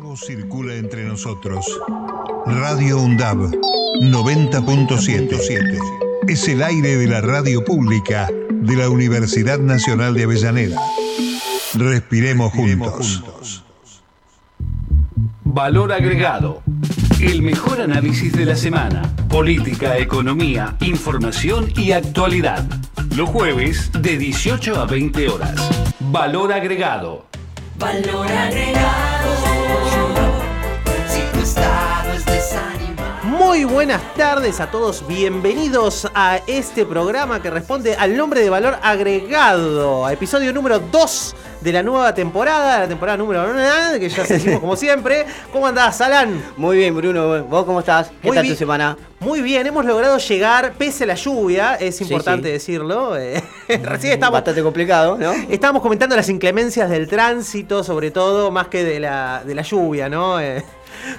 nuevo circula entre nosotros. Radio UNDAB 90.77. Es el aire de la radio pública de la Universidad Nacional de Avellaneda. Respiremos juntos. Valor agregado. El mejor análisis de la semana. Política, economía, información y actualidad. Los jueves de 18 a 20 horas. Valor agregado. Valor agregado. Muy buenas tardes a todos, bienvenidos a este programa que responde al nombre de valor agregado, episodio número 2 de la nueva temporada, la temporada número 1, que ya seguimos como siempre. ¿Cómo andás, Alan? Muy bien, Bruno. ¿Vos cómo estás? ¿Qué Muy tal tu semana? Muy bien, hemos logrado llegar, pese a la lluvia, es importante sí. decirlo. eh, Recién estábamos, Bastante complicado, ¿no? estábamos comentando las inclemencias del tránsito, sobre todo, más que de la, de la lluvia, ¿no? Eh,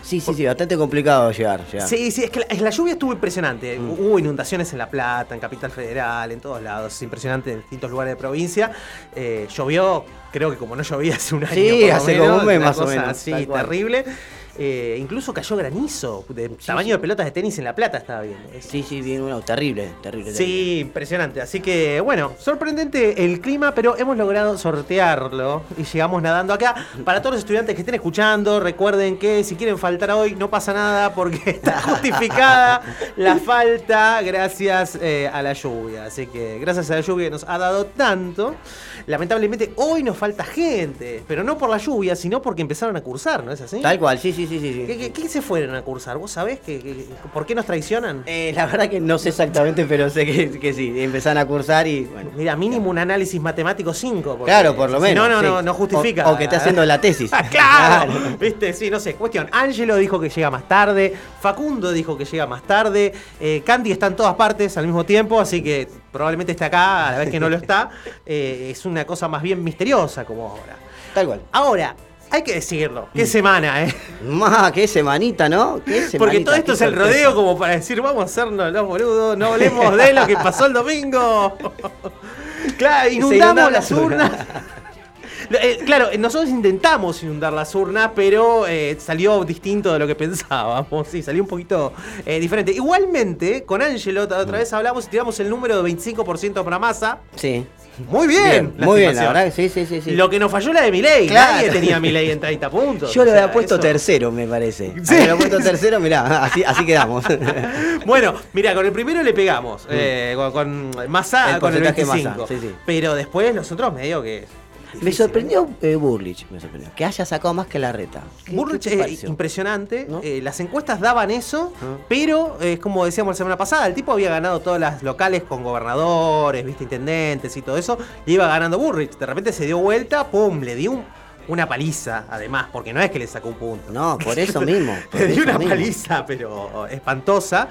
Sí, sí, sí, bastante complicado llegar. llegar. Sí, sí, es que la, es la lluvia estuvo impresionante. Hubo inundaciones en La Plata, en Capital Federal, en todos lados. Es impresionante en distintos lugares de provincia. Eh, llovió, creo que como no llovía hace un año. Sí, hace menos, como un mes más o menos, tal cual. Eh, incluso cayó granizo, de tamaño de pelotas de tenis en La Plata estaba viendo. Sí, sí, bien, bueno, terrible, terrible. Sí, impresionante. Así que, bueno, sorprendente el clima, pero hemos logrado sortearlo y llegamos nadando acá. Para todos los estudiantes que estén escuchando, recuerden que si quieren faltar hoy no pasa nada porque está justificada la falta gracias eh, a la lluvia. Así que gracias a la lluvia que nos ha dado tanto, lamentablemente hoy nos falta gente, pero no por la lluvia, sino porque empezaron a cursar, ¿no es así? Tal cual, sí, sí, sí, sí. sí. ¿Qué, qué- qué se fueron a cursar? ¿Vos sabés que, que- por qué nos traicionan? Eh, la verdad que no sé exactamente, pero sé que, que sí, empezaron a cursar y bueno. Mira, mínimo un análisis matemático 5. Claro, por lo menos. no, no, sí. no, no justifica. O, o que esté haciendo la tesis. Ah, claro. Viste, sí, no sé. Cuestión. Ángelo dijo que llega más tarde. Facundo dijo que llega más tarde. Eh, Candy está en todas partes al mismo tiempo, así que probablemente está acá a la vez que no lo está. Eh, es una cosa más bien misteriosa como ahora. Tal cual. Ahora, hay que decirlo. Mm. Qué semana, ¿eh? Ma, qué semanita, ¿no? Qué Porque todo esto es el rodeo como para decir, vamos a hacernos los boludos, no hablemos de lo que pasó el domingo. claro, inundamos las urnas. Eh, claro, nosotros intentamos inundar las urnas, pero eh, salió distinto de lo que pensábamos. Sí, salió un poquito eh, diferente. Igualmente, con Angelo, otra otra vez hablamos y tiramos el número de 25% para masa. Sí. Muy bien. Bien, muy bien, la verdad sí, sí, sí. sí. Lo que nos falló la de Milei. Claro. Nadie tenía Milei en 30 puntos. Yo lo sea, había puesto eso- tercero, me parece. Sí. Había puesto tercero, mirá, así, así quedamos. Bueno, mira, con el primero le pegamos. eh, con, con Massa, Mm. El con el porcentaje 25. Massa, sí, sí. Pero después los otros medio que. Me sorprendió eh, Burlich, me sorprendió. Que haya sacado más que la reta. ¿Qué- Burrich qué te es impresionante. ¿No? eh, las encuestas daban eso, Ah. pero eh, es como decíamos la semana pasada, el tipo había ganado todas las locales con gobernadores, viste, intendentes y todo eso. Y iba ganando Burrich. De repente se dio vuelta, pum, le dio un- una paliza, además, porque no es que le sacó un punto. No, por eso mismo. por Le dio una mismo. paliza, pero espantosa.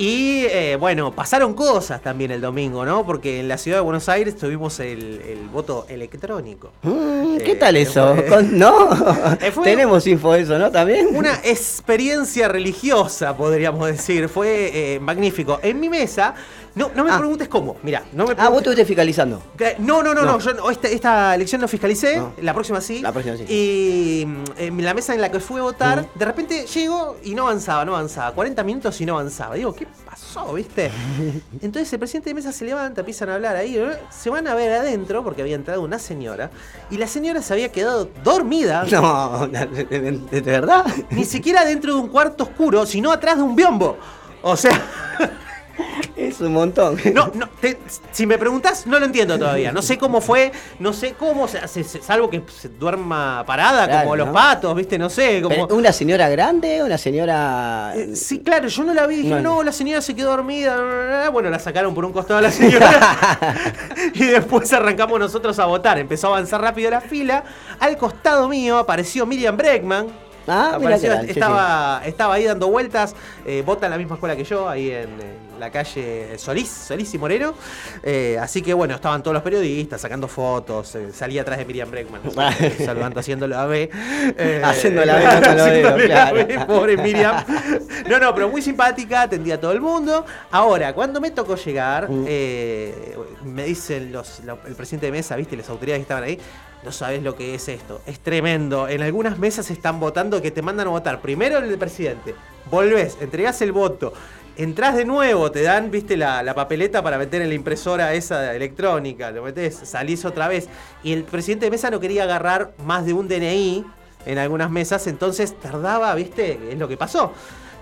Y eh, bueno, pasaron cosas también el domingo, ¿no? Porque en la ciudad de Buenos Aires tuvimos el, el voto electrónico. Mm, ¿Qué Eh, tal eso? fue- Con- ¿No? Eh, fue- Tenemos info de eso, ¿no? También. Una experiencia religiosa, podríamos decir. Fue eh, magnífico. En mi mesa, no, no me Ah. preguntes cómo. Mira, no me Ah, vos preguntes. estuviste fiscalizando. No, no, no, no, No. yo no, esta, esta elección no fiscalicé, No. la próxima sí. La próxima sí. Y mm, en la mesa en la que fui a votar, de repente llego y no avanzaba, no avanzaba. 40 minutos y no avanzaba. Digo, ¿qué pasó, viste? Entonces el presidente de mesa se levanta, empiezan a hablar ahí, ¿eh? se van a ver adentro porque había entrado una señora y la señora se había quedado dormida. No, ¿de, de- de verdad? Ni siquiera dentro de un cuarto oscuro, sino atrás de un biombo. O sea, Es un montón. no, no, te- si me preguntás, no lo entiendo todavía. No sé cómo fue, no sé cómo, se hace, salvo que se duerma parada Claro, como los patos, ¿viste? No sé, como... ¿Una señora grande? ¿Una señora.? Eh, Sí, claro, yo no la vi, dije, No, no, no. la señora se quedó dormida. Bueno, la sacaron por un costado a la señora. y después arrancamos nosotros a votar. Empezó a avanzar rápido la fila. Al costado mío apareció Miriam Breckman. Ah, mira sí, estaba, estaba ahí dando vueltas, eh, vota en la misma escuela que yo, ahí en, en la calle Solís, Solís y Moreno. Eh, así que bueno, estaban todos los periodistas sacando fotos, eh, salía atrás de Miriam Breckman, eh, saludando, haciendo la B. eh, Haciendo la B, no claro. B, pobre Miriam. No, no, pero muy simpática, atendía a todo el mundo. Ahora, cuando me tocó llegar, Mm. me dicen los, el presidente de mesa, viste, las autoridades que estaban ahí, No sabes lo que es esto. Es tremendo. En algunas mesas están votando que te mandan a votar. Primero el presidente. Volvés, entregás el voto. Entrás de nuevo, te dan, viste, la, papeleta para meter en la impresora esa electrónica. Lo metés, salís otra vez. Y el presidente de mesa no quería agarrar más de un DNI en algunas mesas, entonces tardaba, viste, es lo que pasó.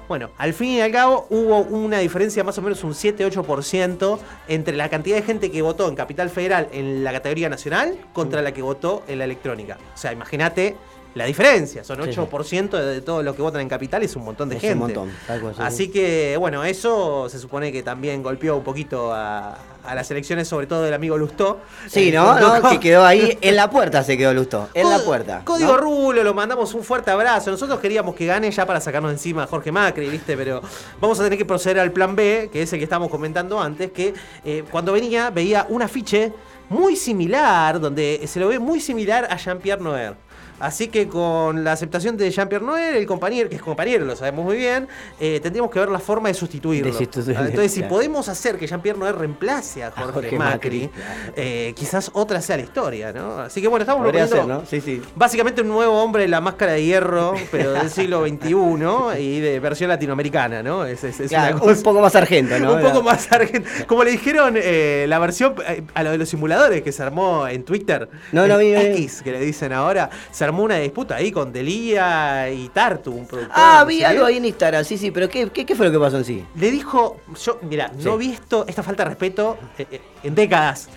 Bueno, al fin y al cabo hubo una diferencia más o menos un 7-8% entre la cantidad de gente que votó en Capital Federal en la categoría nacional contra la que votó en la electrónica. O sea, imagínate la diferencia. Son Sí, sí. 8% de, todo lo que votan en Capital, es un montón de Es gente. un montón, tal cual, sí, Así sí. que, bueno, eso se supone que también golpeó un poquito a, a las elecciones, sobre todo del amigo Lustó. Sí, Eh, ¿no? ¿no? Que quedó ahí en la puerta, se quedó Lusto. En la puerta. Código ¿no? Rulo, lo mandamos un fuerte abrazo. Nosotros queríamos que gane ya para sacarnos encima a Jorge Macri, ¿viste? Pero vamos a tener que proceder al plan B, que es el que estábamos comentando antes, que eh, cuando venía veía un afiche muy similar, donde se lo ve muy similar a Jean-Pierre Noer. Así que con la aceptación de Jean-Pierre Noer, el compañero, que es compañero, lo sabemos muy bien, eh, tendríamos que ver la forma de sustituirlo. De sustituirlo, Ah, Entonces, si podemos hacer que Jean-Pierre Noer reemplace a Jorge, Jorge Macri, Macri, claro. eh, quizás otra sea la historia, ¿no? Así que bueno, estamos proponiendo ser, ¿no? Sí, sí. Básicamente un nuevo hombre de la máscara de hierro, pero del siglo XXI y de versión latinoamericana, ¿no? Es, es- es Claro, una cosa- un poco más argento, ¿no? un poco más argent- Como le dijeron eh, la versión eh, a lo de los simuladores que se armó en Twitter. No, no vi. X, que le dicen ahora. Se armó una disputa ahí con Delía y Tartu, un productor. Ah, vi algo qué. ahí en Instagram, sí, sí, pero ¿qué, qué, qué fue lo que pasó en sí? Le dijo, yo, mira, no he visto esta falta de respeto eh, eh, en décadas.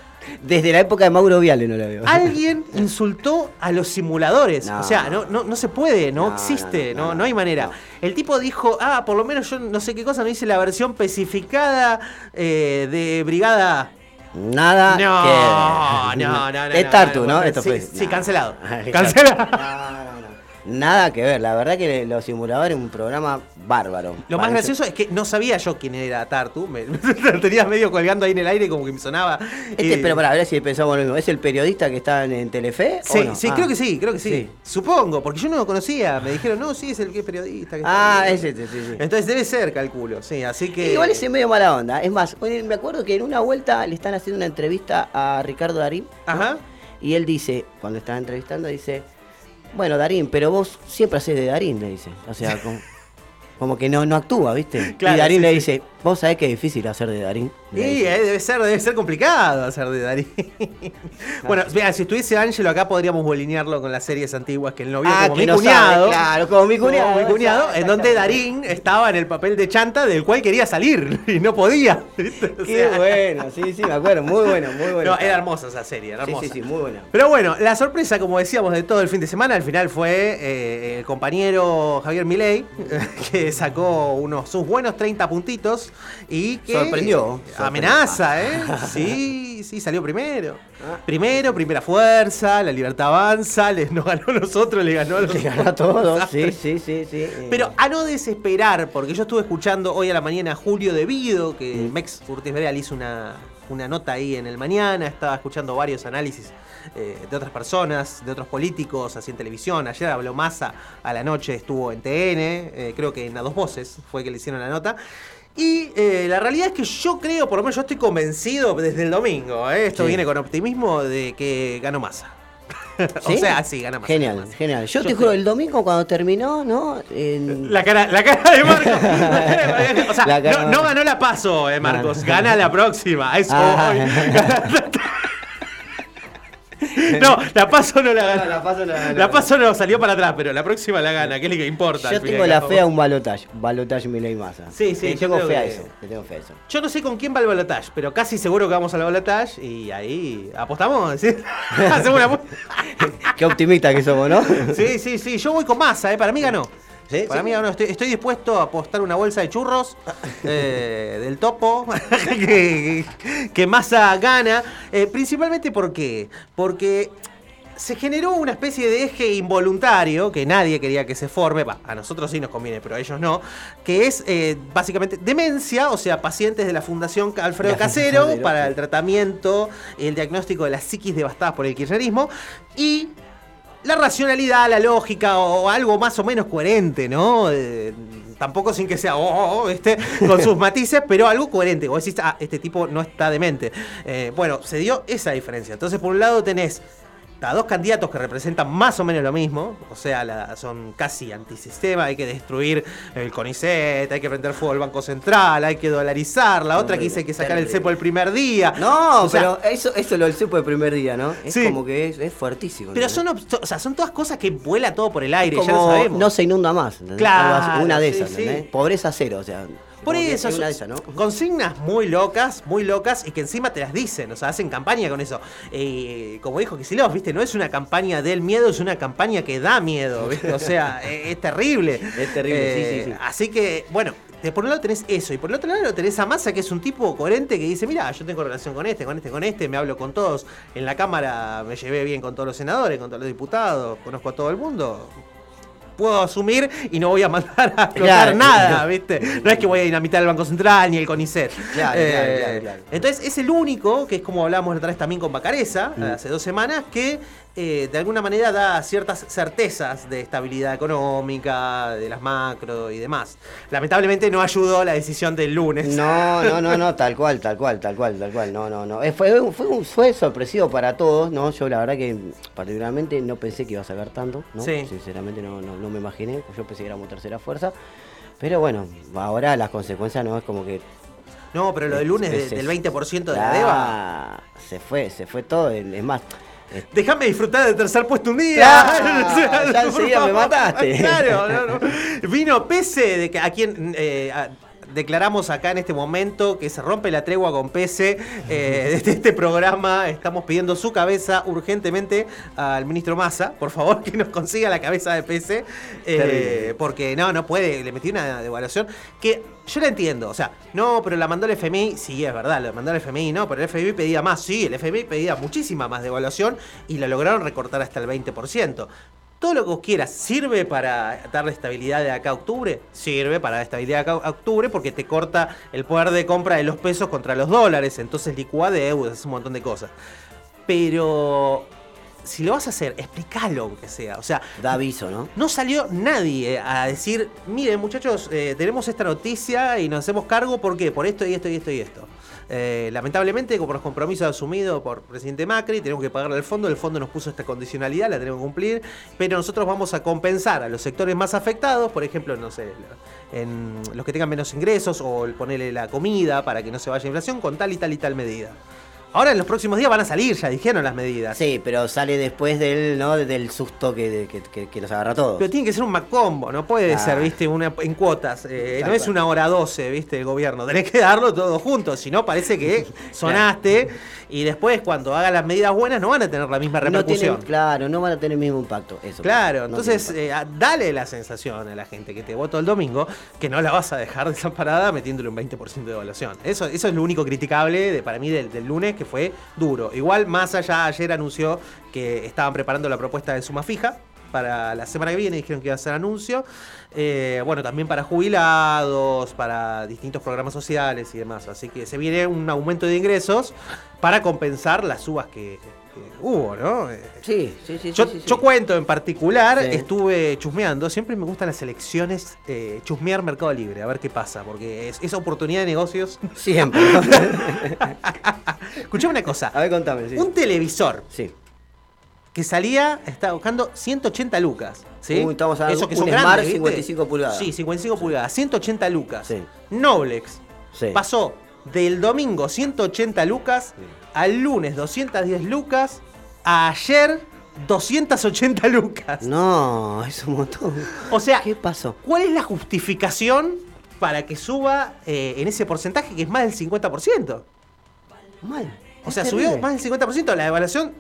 Desde la época de Mauro Viale no la veo. Alguien insultó a los simuladores. No. o sea, no, no, no se puede, no, No, existe, no, no, hay manera. El tipo dijo, ah, por lo menos yo no sé qué cosa, no hice la versión especificada eh, de Brigada. Nada. No, que- no, no, no. Es no, Tartu, no, Esto sí, fue. sí, no. cancelado. Cancelado. Nada que ver, la verdad que los simuladores es un programa bárbaro. Lo más gracioso es que no sabía yo quién era Tartu. Me, lo tenías medio colgando ahí en el aire como que me sonaba. Este, eh, pero para ver si pensamos lo mismo. ¿Es el periodista que está en, en Telefe? o Sí, no? sí, Ah. creo que sí, creo que sí. Sí. Supongo, porque yo no lo conocía. Me dijeron, no, sí, es el que es periodista. que Ah, está ahí". es este, sí, sí. Entonces debe ser, calculo, sí. Así que. Igual es medio mala onda. Es más, hoy me acuerdo que en una vuelta le están haciendo una entrevista a Ricardo Darín. ¿no? Ajá. Y él dice, cuando estaba entrevistando, dice, bueno, Darín, pero vos siempre haces de Darín, le dice. O sea, como, como que no, no actúa, ¿viste? Claro, y Darín sí, le sí. dice, vos sabés que es difícil hacer de Darín. Le Sí, dice. eh, debe ser, debe ser complicado hacer de Darín. bueno, mira, si estuviese Ángelo acá podríamos bolinearlo con las series antiguas que él no vio Ah, como mi no cuñado. sabe, claro, como mi cuñado, Como mi cuñado, en donde. Darín estaba en el papel de chanta del cual quería salir y no podía. ¿viste? O Qué bueno, sí, sí, me acuerdo. Muy bueno, muy bueno. No, era hermosa esa serie, era Sí, hermosa. sí, sí, muy buena. Pero bueno, la sorpresa, como decíamos, de todo el fin de semana, al final fue eh, el compañero Javier Milei, que sacó unos sus buenos 30 puntitos y que Sorprendió. amenaza, ¿eh? Sí, sí, salió primero. Ah. Primero, primera fuerza, la libertad avanza, les nos ganó a nosotros, le ganó a los Le ganó a todos, sí, sí, sí, sí. pero a no desesperar, porque yo estuve escuchando hoy a la mañana a Julio De Vido, que Mm. Mex Urtiz Bereal hizo una, una nota ahí en el mañana, estaba escuchando varios análisis eh, de otras personas, de otros políticos, así en televisión. Ayer habló Massa, a la noche estuvo en TN, eh, creo que en A Dos Voces fue que le hicieron la nota. Y eh, la realidad es que yo creo, por lo menos yo estoy convencido desde el domingo, esto Sí. viene con optimismo, de que ganó Massa. ¿Sí? o sea, sí, gana Massa. Genial, gana genial. Yo, Yo te juro, el domingo cuando terminó, ¿no? En- La cara, la cara de Marcos. o sea, no, no ganó la paso, eh, Marcos. Gana la próxima. Eso Ah. No, la paso no la gana. No, la Paso no la ganó. La paso no salió para atrás, pero la próxima la gana, que es lo que importa. Yo tengo la fe a un balotage, balotage Milei Massa. Sí, sí, Le yo tengo fe a eso, le tengo fe a eso. Yo no sé con quién va el balotage, pero casi seguro que vamos al balotage y ahí apostamos. ¿sí? Hacemos una apu- Qué optimista que somos, ¿no? Sí, sí, sí. Yo voy con masa, ¿eh? Para mí ganó. ¿Sí? Para ¿Sí? mí ganó. Estoy, estoy dispuesto a apostar una bolsa de churros eh, del topo que, que gana. Eh, principalmente porque, porque se generó una especie de eje involuntario que nadie quería que se forme. Va, a nosotros sí nos conviene, pero a ellos no. Que es eh, básicamente demencia, o sea, pacientes de la Fundación Alfredo La Casero para el tratamiento y el diagnóstico de las psiquis devastadas por el kirchnerismo. Y la racionalidad, la lógica o algo más o menos coherente, ¿no? Eh, tampoco sin que sea, oh, este, con sus matices, pero algo coherente. Vos decís, ah, este tipo no está demente. Eh, bueno, se dio esa diferencia. Entonces, por un lado tenés a dos candidatos que representan más o menos lo mismo, o sea, la- son casi antisistema, hay que destruir el CONICET, hay que prender fuego al Banco Central, hay que dolarizar, la otra que dice que sacar el cepo el primer día. No, O sea, pero eso, eso lo del cepo de primer día, ¿no? Es Sí. como que es, es fuertísimo. Pero ¿entendés? son, o sea, son todas cosas que vuela todo por el aire, ya lo sabemos. no se inunda más. ¿entendés? Claro, Una de sí, esas, sí. ¿entendés? Pobreza cero, o sea. Por eso, es una de son esas, ¿no? consignas muy locas, muy locas, y que encima te las dicen, o sea, hacen campaña con eso. Eh, como dijo Kicillof, ¿viste? No es una campaña del miedo, es una campaña que da miedo, ¿viste? O sea, eh, es terrible. Es terrible, sí, sí, sí. Así que, bueno, por un lado tenés eso, y por el otro lado tenés a Massa, que es un tipo coherente que dice, mira, yo tengo relación con este, con este, con este, me hablo con todos. En la Cámara me llevé bien con todos los senadores, con todos los diputados, conozco a todo el mundo. Puedo asumir y no voy a mandar a explotar Claro. nada, ¿viste? No es que voy a dinamitar el Banco Central ni el CONICET. Claro, Eh, claro, claro, claro. Entonces es el único, que es como hablábamos la otra vez también con Bacareza, Mm. hace dos semanas, que eh, de alguna manera da ciertas certezas de estabilidad económica, de las macro y demás. Lamentablemente no ayudó la decisión del lunes. No, no, no, no, tal cual, tal cual, tal cual, tal cual, no, no, no. Eh, Fue, fue, fue sorpresivo para todos, ¿no? Yo la verdad que particularmente no pensé que iba a sacar tanto, ¿no? Sí. Sinceramente no, no, no me imaginé, yo pensé que éramos tercera fuerza. Pero bueno, ahora las consecuencias no es como que... No, pero lo del lunes de- es- del 20% de la Ah, DEVA. Se fue, se fue todo, es más... Déjame disfrutar del tercer puesto un día. Claro, ya enseguida me mataste. Claro, no, no. Vino Pese, de que a quien eh, a- declaramos acá en este momento que se rompe la tregua con Pese eh, desde este programa. Estamos pidiendo su cabeza urgentemente al ministro Massa, por favor, que nos consiga la cabeza de Pese. eh, porque no, no puede, le metí una devaluación que yo la entiendo, o sea, no, pero la mandó el FMI, sí, es verdad, la mandó el FMI, no, pero el FMI pedía más, sí, el FMI pedía muchísima más devaluación y la lograron recortar hasta el 20%. Todo lo que vos quieras, ¿sirve para darle estabilidad de acá a octubre? Sirve para dar estabilidad de acá a octubre porque te corta el poder de compra de los pesos contra los dólares, entonces licúa deudas, es un montón de cosas. Pero si lo vas a hacer, explícalo aunque sea, o sea, da aviso, ¿no? no salió nadie a decir, miren muchachos, eh, tenemos esta noticia y nos hacemos cargo, ¿por qué? Por esto y esto y esto y esto. Eh, lamentablemente, como los compromisos asumidos por presidente Macri, tenemos que pagarle al fondo, el fondo nos puso esta condicionalidad, la tenemos que cumplir, pero nosotros vamos a compensar a los sectores más afectados, por ejemplo, no sé, en los que tengan menos ingresos o ponerle la comida para que no se vaya inflación con tal y tal y tal medida. Ahora en los próximos días van a salir, ya dijeron las medidas. Sí, pero sale después del, ¿no? del susto que, que, que- que nos agarra todos. Pero tiene que ser un Macombo, no puede Ah. ser, viste, una, en cuotas. eh, no es una hora 12, viste, el gobierno. Tenés que darlo todo junto, si no parece que sonaste y después cuando hagan las medidas buenas no van a tener la misma no repercusión. tienen, claro, no van a tener el mismo impacto. Eso. Claro, No entonces eh, dale la sensación a la gente que te votó el domingo que no la vas a dejar desamparada metiéndole un 20% de evaluación. Eso, eso es lo único criticable de, para mí del, del lunes que fue duro. Igual más allá ayer anunció que estaban preparando la propuesta de suma fija para la semana que viene, dijeron que iba a ser anuncio. Eh, bueno, también para jubilados, para distintos programas sociales y demás. Así que se viene un aumento de ingresos para compensar las subas que hubo, ¿no? Eh, Sí, sí, sí. yo, sí, sí, yo sí. cuento en particular, Sí. estuve chusmeando, siempre me gustan las elecciones, eh, chusmear Mercado Libre, a ver qué pasa, porque es, es oportunidad de negocios. Siempre. Escuchame una cosa, a ver, contame. Un televisor Sí. que salía, estaba buscando 180 lucas. ¿sí? Uy, estamos hablando Eso que un son Smart grandes, ¿viste? 55 pulgadas. Sí, 55 pulgadas, 180 lucas. Noblex Sí. pasó del domingo 180 lucas al lunes 210 lucas, a ayer 280 lucas. No, es un montón. O sea, ¿Qué pasó? ¿cuál es la justificación para que suba eh, en ese porcentaje que es más del 50%? Mal. O sea, terrible. subió más del 50%, la evaluación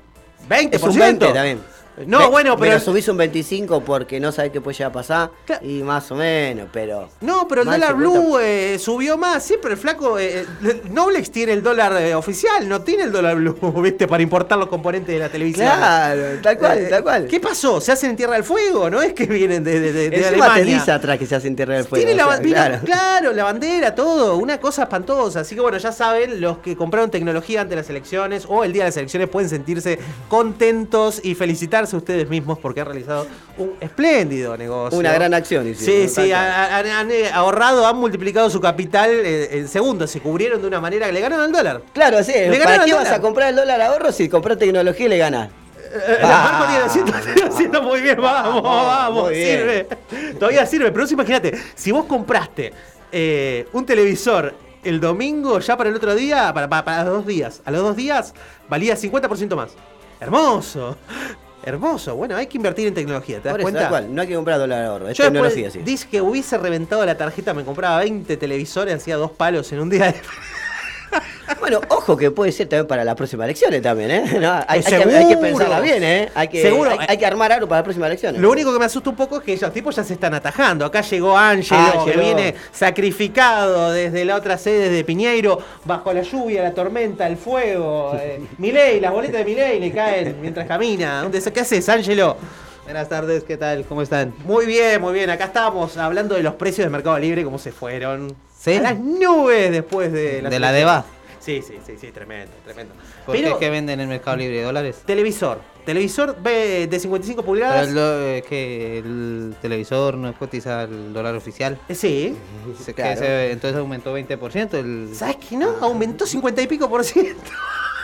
20%. Es un 20 también. No, Ve- bueno, pero... subís un 25 porque no sabés qué puede llegar a pasar. Claro. Y más o menos, pero. No, pero el dólar 50. blue eh, subió más. Siempre el flaco. eh, eh, Noblex tiene el dólar eh, oficial, no tiene el dólar blue, ¿viste? Para importar los componentes de la televisión. Claro, tal cual, tal cual. ¿Qué pasó? ¿Se hacen en Tierra del Fuego? ¿No es que vienen de, de, de- de Alemania? dice atrás que se hace en Tierra del Fuego. Tiene la, o sea, vino- claro. claro. la bandera, todo, una cosa espantosa. Así que bueno, ya saben, los que compraron tecnología ante las elecciones o el día de las elecciones pueden sentirse contentos y felicitarse ustedes mismos porque han realizado un espléndido negocio. Una gran acción, Sí, hicieron, sí, ha- han, han, eh, ahorrado, han multiplicado su capital eh, en segundos, se cubrieron de una manera que le ganaron al dólar. Claro, sí. Le ¿Para qué vas a comprar el dólar ahorro si compras tecnología y le? Eh, tiene 200, tiene 200, muy bien, vamos, vamos, muy bien. sirve. Todavía sirve, pero imagínate, si vos compraste eh, un televisor el domingo ya para el otro día, para, para, para los dos días, a los dos días valía 50% más. Hermoso, hermoso. Bueno, hay que invertir en tecnología, ¿te das Por eso, cuenta? tal cual, no hay que comprar dólar ahorro, es Yo después tecnología, sí. dije que hubiese reventado la tarjeta, me compraba 20 televisores, hacía dos palos en un día. Bueno, ojo que puede ser también para las próximas elecciones también, ¿eh? No, hay, hay que, Seguro. hay que pensarla bien, ¿eh? Hay que, Seguro. Hay, hay que armar algo para las próximas elecciones. Lo único que me asusta un poco es que esos tipos ya se están atajando. Acá llegó Ángelo, Ah, que llegó. viene sacrificado desde la otra sede de Piñeiro, bajo la lluvia, la tormenta, el fuego. Eh, Milei, las boletas de Milei le caen mientras camina. ¿Dónde, ¿Qué haces, Ángelo? Buenas tardes, ¿qué tal? ¿Cómo están? Muy bien, muy bien. Acá estamos hablando de los precios de Mercado Libre, cómo se fueron. ¿Sí? A las nubes después de ¿De la DEVA? Sí, sí, sí, sí, tremendo, tremendo. ¿Por Pero, qué? ¿Qué venden en el Mercado Libre? ¿Dólares? televisor. Televisor de 55 Pero pulgadas. el, do- eh, que el televisor no cotiza el dólar oficial. Eh, Sí. Se- que Claro. se- entonces aumentó 20% el... ¿Sabes qué no? Aumentó 50 y pico por ciento.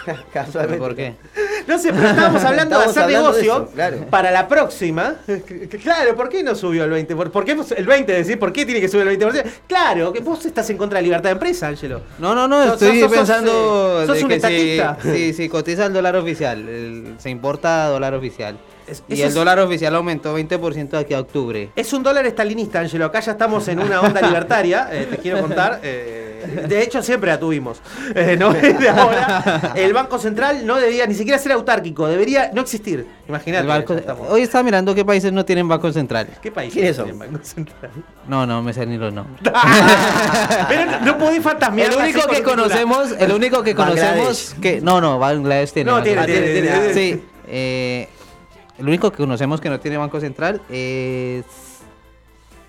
Casualmente. ¿Por qué? No sé, pero estábamos hablando de hacer hablando de negocio eso, claro. para la próxima. Claro, ¿por qué no subió el 20%? ¿Por, por qué el 20%? Decir, ¿por qué tiene que subir el 20%? Claro, que vos estás en contra de la libertad de empresa, Ángelo. No, no, no, Sos- estoy sos- pensando eh, sos de un que si, estatista. si, si cotiza el dólar oficial, el- se importa dólar oficial. Es- y el es- dólar oficial aumentó 20% de aquí a octubre. Es un dólar estalinista, Ángelo. Acá ya estamos en una onda libertaria, eh, te quiero contar. eh, de hecho, siempre la tuvimos. Eh, no es de ahora. El Banco Central no debería ni siquiera ser autárquico, debería no existir. Imagínate. Hoy estaba mirando qué países no tienen banco central. ¿Qué país ¿Quiénes son? tiene Banco Central? No, no me sé ni los nombres. Pero no, no podés fantasmear. El único que conocemos, el único que Bangladesh. conocemos que no, no, Bangladesh tiene. No, tiene, tiene, tiene, tiene. Sí, eh, el único que conocemos que no tiene banco central es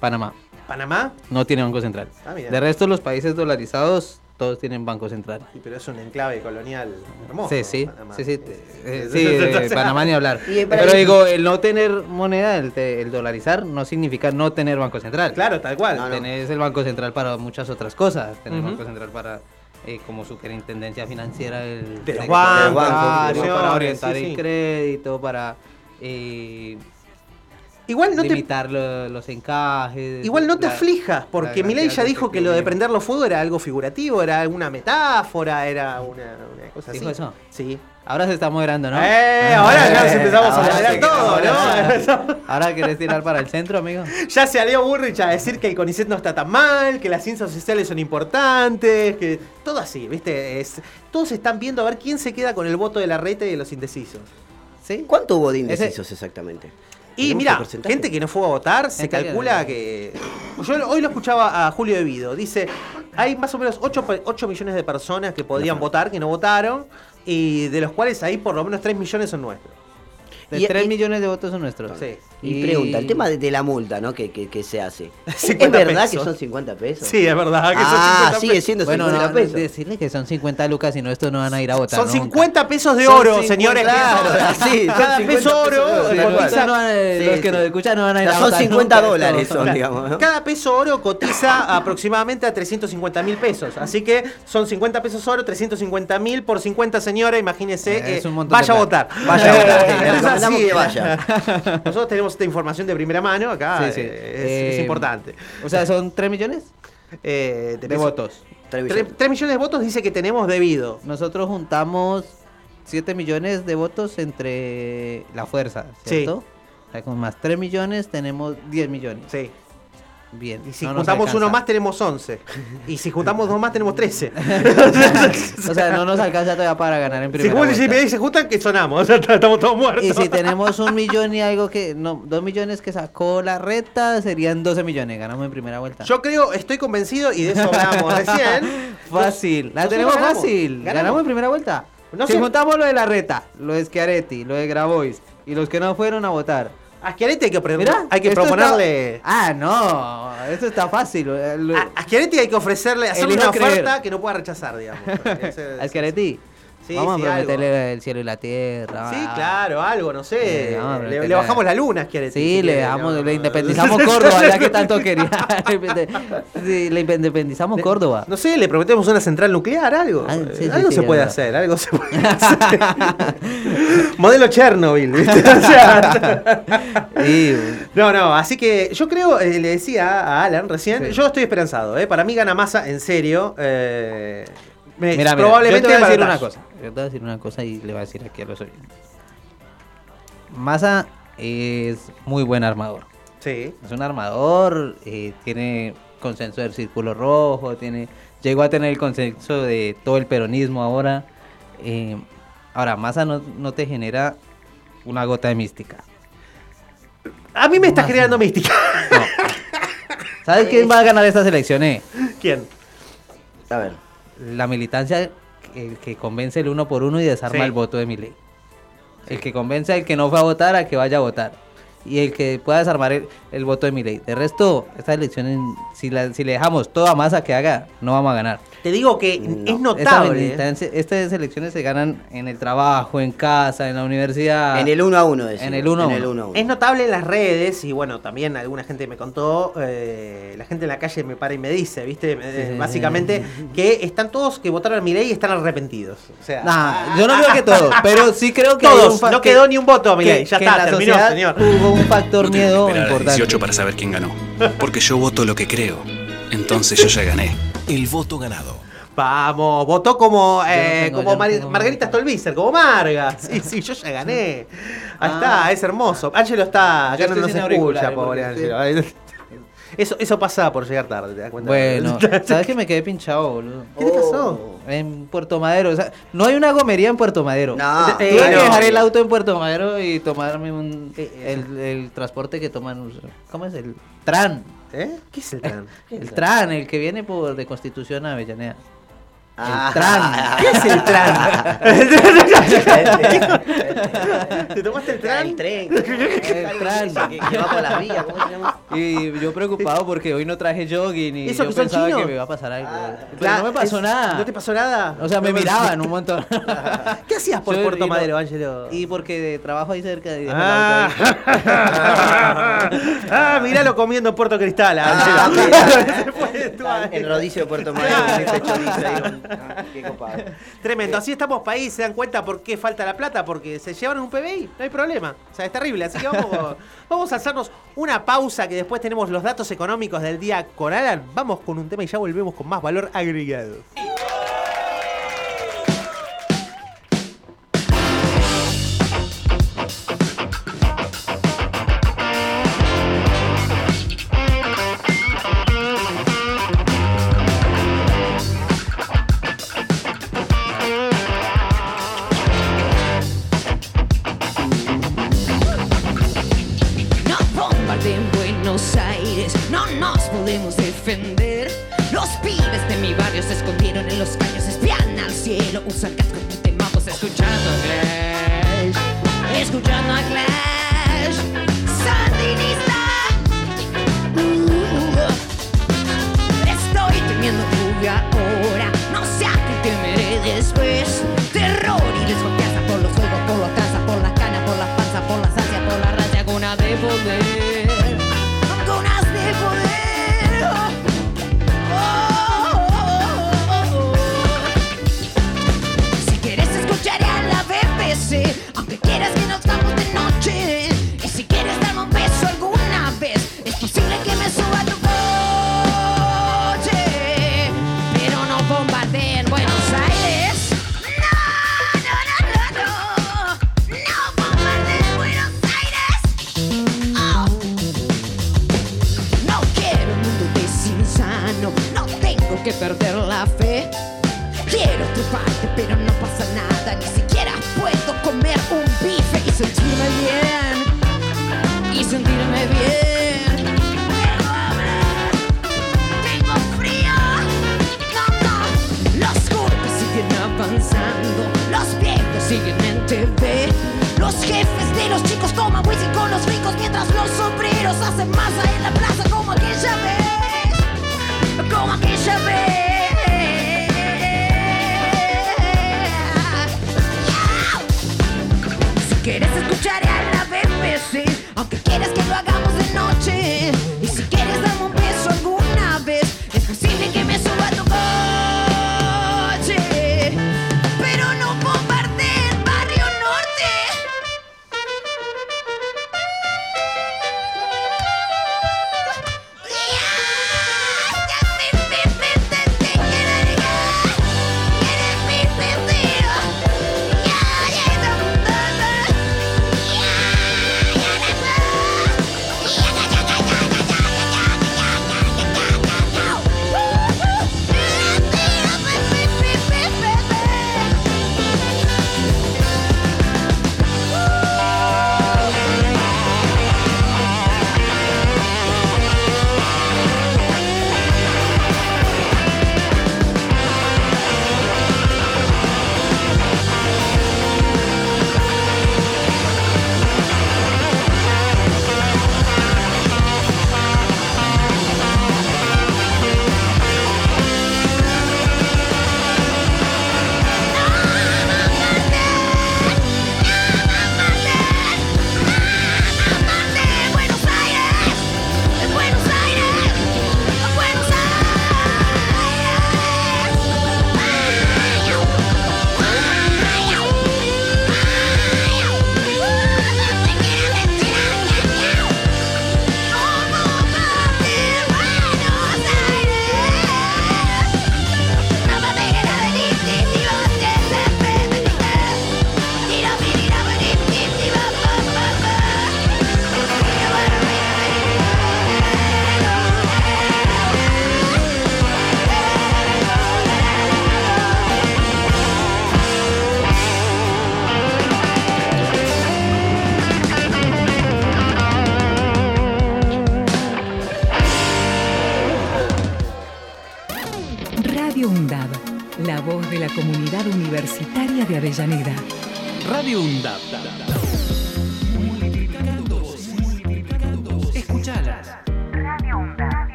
Panamá. ¿Panamá? No tiene banco central. Ah, mira. De resto, los países dolarizados todos tienen banco central. Sí, pero es un enclave colonial hermoso. Sí, sí, Panamá. sí, sí, eh, sí, Panamá ni hablar. Pero ahí- digo, el no tener moneda, el, te- el dolarizar, no significa no tener banco central. Claro, tal cual. No, no. Tenés el Banco Central para muchas otras cosas. Tenés. Banco Central para eh, como superintendencia financiera del, De los bancos, de para orientar sí, el crédito, para eh, Igual no te lo- los encajes. Igual no te la- aflijas, porque Milei ya dijo que lo de efectivo. prenderlo fuego era algo figurativo, era alguna metáfora, era una, una cosa ¿Dijo así. eso? Sí. Ahora se está moderando, ¿no? Eh, ahora ya empezamos a moderar todo, ahora ¿no? Ahora querés tirar para el centro, amigo. Ya se alió Burrich a decir que el CONICET no está tan mal, que las ciencias sociales son importantes, que todo así, ¿viste? Es, todos están viendo a ver quién se queda con el voto de la reta y de los indecisos. ¿Sí? ¿Cuánto hubo de indecisos exactamente? Y ¿Tenemos mira, gente que no fue a votar, se calcula que... Yo hoy lo escuchaba a Julio De Vido, dice, hay más o menos 8, millones de personas que podrían votar, que no votaron, y de los cuales ahí por lo menos 3 millones son nuestros. De Y- 3 y- millones de votos son nuestros. Sí. Y pregunta, el tema de, de la multa, ¿no? Que, que, que se hace. ¿Es 50 verdad pesos. que son 50 pesos? Sí, es verdad. Que ah, son 50 sigue pesos. siendo Bueno, 50 no, pesos. decirle que son 50 lucas y no, estos no van a ir a votar. Son nunca. 50 pesos de Son oro, 50, señores. claro, son Cada 50 peso oro Sí, cotiza, no a- Sí, los que sí. nos escuchan no van a ir O sea, a son votar 50 nunca, dólares esto- son, digamos. ¿no? Cada peso oro cotiza aproximadamente a 350 mil pesos. Así que son 50 pesos oro, 350 mil por 50 señora. Imagínese, Eh, es eh, un montón vaya a votar. Vaya a votar, sí, Es así. que vaya. Nosotros tenemos esta información de primera mano acá. Sí, sí. eh, Es, es Eh, importante. O sea, son 3 millones Eh, de votos. Tres Tre- millones. 3 millones de votos dice que tenemos debido. Nosotros juntamos 7 millones de votos entre la fuerza, ¿cierto? O sea, con más 3 millones tenemos 10 millones. Sí. Bien. Y si no juntamos uno más tenemos 11. Y si juntamos dos más tenemos 13. O sea, no nos alcanza todavía para ganar en Si primera y vuelta. me se juntan, que sonamos. Estamos todos muertos. Y si tenemos un millón y algo que, no, dos millones que sacó la reta, serían 12 millones. Ganamos en primera vuelta. Yo creo, estoy convencido, y de eso hablábamos recién. Fácil, la tenemos ganamos, fácil. ganamos. Ganamos. en primera vuelta. No si sé- juntamos lo de la reta, lo de Schiaretti, lo de Grabois y los que no fueron a votar. A Schiaretti hay que, Mira, hay que proponerle. está- Ah, no, esto está fácil. eh, lo- A, a Schiaretti hay que ofrecerle, hacerle una oferta que no pueda rechazar, digamos. Ese- A Schiaretti. Sí, vamos sí, a algo. prometerle el cielo y la tierra. Sí, claro, algo, no sé. Eh, le, le bajamos la luna, quiere decir. Sí, le no, le independizamos Córdoba, ya que tanto quería. sí, le independizamos Córdoba. No sé, le prometemos una central nuclear, algo. Ah, sí, algo se puede hacer, algo se puede hacer. Modelo Chernobyl, ¿viste? No, no, así que yo creo, eh, le decía a Alan recién, yo estoy esperanzado, ¿eh? Para mí gana masa en serio. eh, me- Mira, mira, probablemente yo te voy a decir una cosa. Yo te voy a decir una cosa y le voy a decir aquí a los oyentes. Massa es muy buen armador. Sí. Es un armador, eh, tiene consenso del círculo rojo, tiene llegó a tener el consenso de todo el peronismo ahora. eh, ahora, Massa no, no te genera una gota de mística. A mí me está Massa. generando mística. No. ¿Sabes quién va a ganar estas elecciones? ¿Quién? A ver. La militancia el que convence el uno por uno y desarma Sí. el voto de mi ley. El que convence al que no fue a votar a que vaya a votar. Y el que pueda desarmar el, el voto de mi ley. De resto, estas elecciones, si, la- si le dejamos toda masa que haga, no vamos a ganar. Te digo que No. es notable. ¿eh? estas elecciones se ganan en el trabajo, en casa, en la universidad. En el uno a uno, decimos. En el uno a En el uno. uno a uno. Es notable en las redes, y bueno, también alguna gente me contó, eh, la gente en la calle me para y me dice, ¿viste? Eh, sí, básicamente, que están todos que votaron a mi ley y están arrepentidos. O sea, Nah, yo no creo que todo, pero sí creo que todos, no que- quedó ni un voto a mi ley. Ya que está, la terminó, señor. Hubo un factor miedo importante. 18 para saber quién ganó. Porque yo voto lo que creo. Entonces yo ya gané. El voto ganado. Vamos, votó como, eh, tengo, como Mar-. Margarita Stolbizer, como Marga. Sí, sí, yo ya gané. Ahí está, es hermoso. Ángelo está, acá Yo no nos escucha, pobre Ángelo. Eso, eso pasa por llegar tarde, ¿te das cuenta? Bueno, ¿sabes que me quedé pinchado, boludo? ¿Qué te pasó? En Puerto Madero, o sea, no hay una gomería en Puerto Madero. No. Tuve Eh, que no. dejar el auto en Puerto Madero y tomarme un, el, el transporte que toman, ¿cómo es? El TRAN. ¿Eh? ¿Qué es el tran? El TRAN, el que viene por de Constitución a Avellaneda. Ah. El TRAN. ¿Qué es el tran? ¿Te tomaste el tran? El tren. El tren. Que, que va por las vías, ¿cómo se llama? Y yo preocupado porque hoy no traje jogging y ¿Eso yo pensaba que me iba a pasar algo. Pero Claro, no me pasó es- nada. ¿No te pasó nada? O sea, me No miraban un montón. ¿Qué hacías por Yo- Puerto Madero, Ángelo? Y porque trabajo ahí cerca y Ah, ah, miralo comiendo en Puerto Cristal, Ah, Ángelo. ahí. El rodicio de Puerto Madero con ese chorizo ahí. Ah, Qué copado. Tremendo, así estamos país, se dan cuenta por qué falta la plata, porque se llevaron un PBI, no hay problema. O sea, es terrible, así que vamos, vamos a hacernos una pausa que después tenemos los datos económicos del día con Alan. Vamos con un tema y ya volvemos con más valor agregado.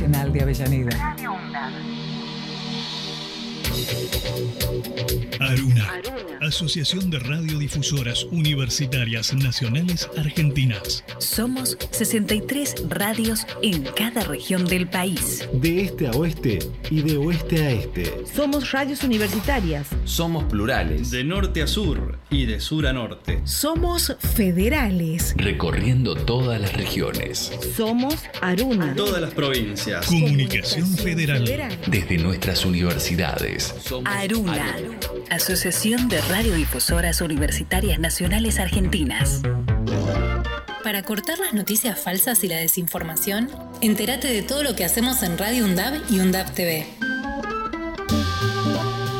Nacional de Avellaneda. Aruna, Asociación de Radiodifusoras Universitarias Nacionales Argentinas. Somos 63 radios en cada región del país. De este a oeste y de oeste a este. Somos radios universitarias. Somos plurales. De norte a sur y de sur a norte. Somos federales. Recorriendo todas las regiones. Somos Aruna. Todas las provincias. Comunicación Federal. Desde nuestras universidades. Aruna, Asociación de Radiodifusoras Universitarias Nacionales Argentinas. Para cortar las noticias falsas y la desinformación, entérate de todo lo que hacemos en Radio UNDAB y UNDAB TV.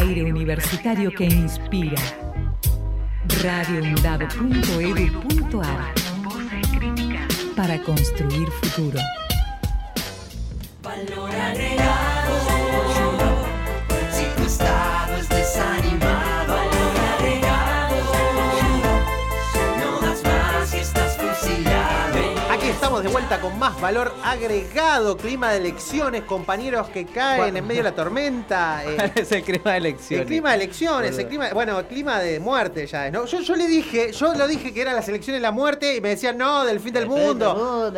Aire universitario que inspira. radioundab.edu.ar Para construir futuro. Estamos de vuelta con más valor agregado, clima de elecciones, compañeros que caen Bueno. en medio de la tormenta. eh, es el clima de elecciones. El clima de elecciones, el clima, bueno, el clima de muerte ya es, ¿no? Yo, yo le dije, yo lo dije que eran las elecciones de la muerte y me decían, no, del fin del mundo.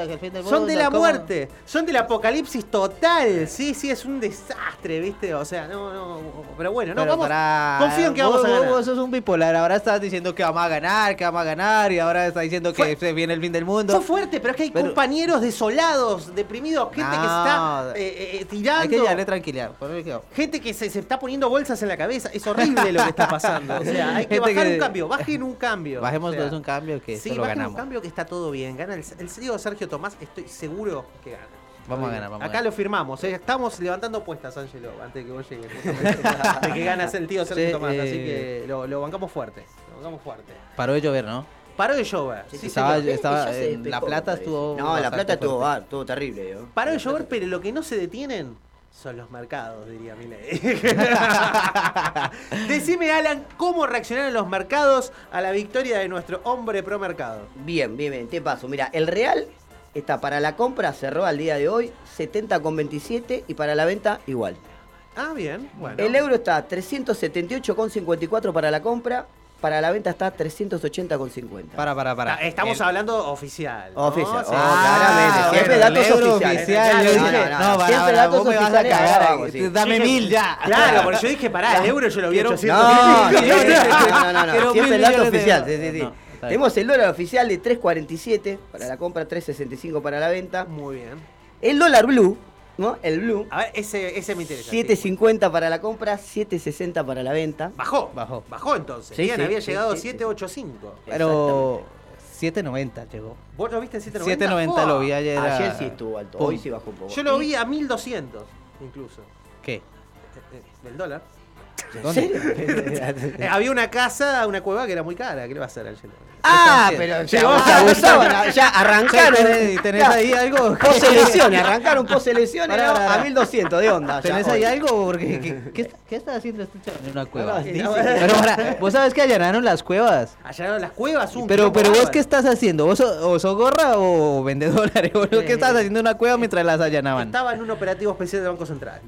Son de la muerte, son del apocalipsis total. Sí, sí, es un desastre, ¿viste? O sea, no, no. Pero bueno, no, Pero vamos. pará, confío en que vamos vos- a ganar. Vos sos un bipolar. Ahora estás diciendo que vamos a ganar, que vamos a ganar. Y ahora estás diciendo que se viene el fin del mundo. Fue fuerte, pero es que hay Pero- compañeros desolados, deprimidos, gente que está No, eh, eh, tirando. Hay que darle tranquilidad. Gente que se, se está poniendo bolsas en la cabeza. Es horrible lo que está pasando. O sea, hay que Gente bajar que- un cambio. Bajen un cambio. Bajemos O sea, todos un cambio que Sí, un cambio que está todo bien. Gana el, el Sergio Tomás, estoy seguro que gana. Vamos a ganar, vamos a Acá ganar. lo firmamos. eh. Estamos levantando apuestas, Ángelo, antes de que vos llegues. de que ganas el tío Sergio Sí, Tomás. eh, Así que lo, lo bancamos fuerte. Lo bancamos fuerte. Paró de llover, ¿no? Paró de llover. Sí, Sí, estaba- señor. estaba- Ya se en despejó, La Plata estuvo No, La Plata estuvo, ah, estuvo terrible. ¿no? Paró de llover, pero lo que no se detienen son los mercados, diría Milei. Decime, Alan, ¿cómo reaccionaron los mercados a la victoria de nuestro hombre pro mercado? Bien, bien, bien, te paso. Mira, el real está para la compra, cerró al día de hoy 70,27 y para la venta igual. Ah, bien, bueno. El euro está 378,54 para la compra, para la venta está 380,50. Para, para, para. Ah, Estamos El- hablando oficial. ¿no? Oficial, Sí. oh, claramente. Siempre bueno, datos oficiales. oficial, Claro, yo no, dije, no, no, no, para, siempre para, datos vos me vas a oficiales cagar ahí. sí. Dame Dije- mil ya. Claro, porque yo dije, pará, el euro yo lo vi Quiero- 800. No, mil no, no, Siempre el dato oficial. Sí, sí, sí. Tenemos el dólar oficial de 3.47 para la compra, 3.65 para la venta. Muy bien. El dólar blue, ¿no? El blue, A ver, ese, ese me interesa. sí. 7.50 para la compra, 7.60 para la venta. Bajó. Bajó. Bajó entonces. Sí, bien, sí, había sí, llegado sí, a sí. 785. Pero 7.90 llegó. ¿Vos lo viste en 790? 7.90 lo vi ayer. a- Ayer sí estuvo alto, hoy sí bajó un poco. Yo lo vi a 1200 incluso. ¿Qué? Eh, eh, Del dólar. ¿En serio? Eh, había una casa, una cueva que era muy cara. ¿Qué le va a hacer Angelo? Ah, pero ya, Llegó- o sea, abusaban, ya arrancaron. ¿Tenés- tenés Ya, ahí algo? Post elecciones, arrancaron post elecciones Pará, ¿no? pará, pará. a 1200 de onda. ya, ¿Tenés hoy. ahí algo? Porque, ¿qué, qué, qué está haciendo este chaval en una cueva? No, Pero pará, vos sabés que allanaron las cuevas. Allanaron las cuevas, un Pero, pero vos qué estás haciendo? ¿Vos o sos gorra o vende dólares? boludo? ¿Qué Eh, estás haciendo en una cueva mientras las allanaban? Estaba en un operativo especial del Banco Central.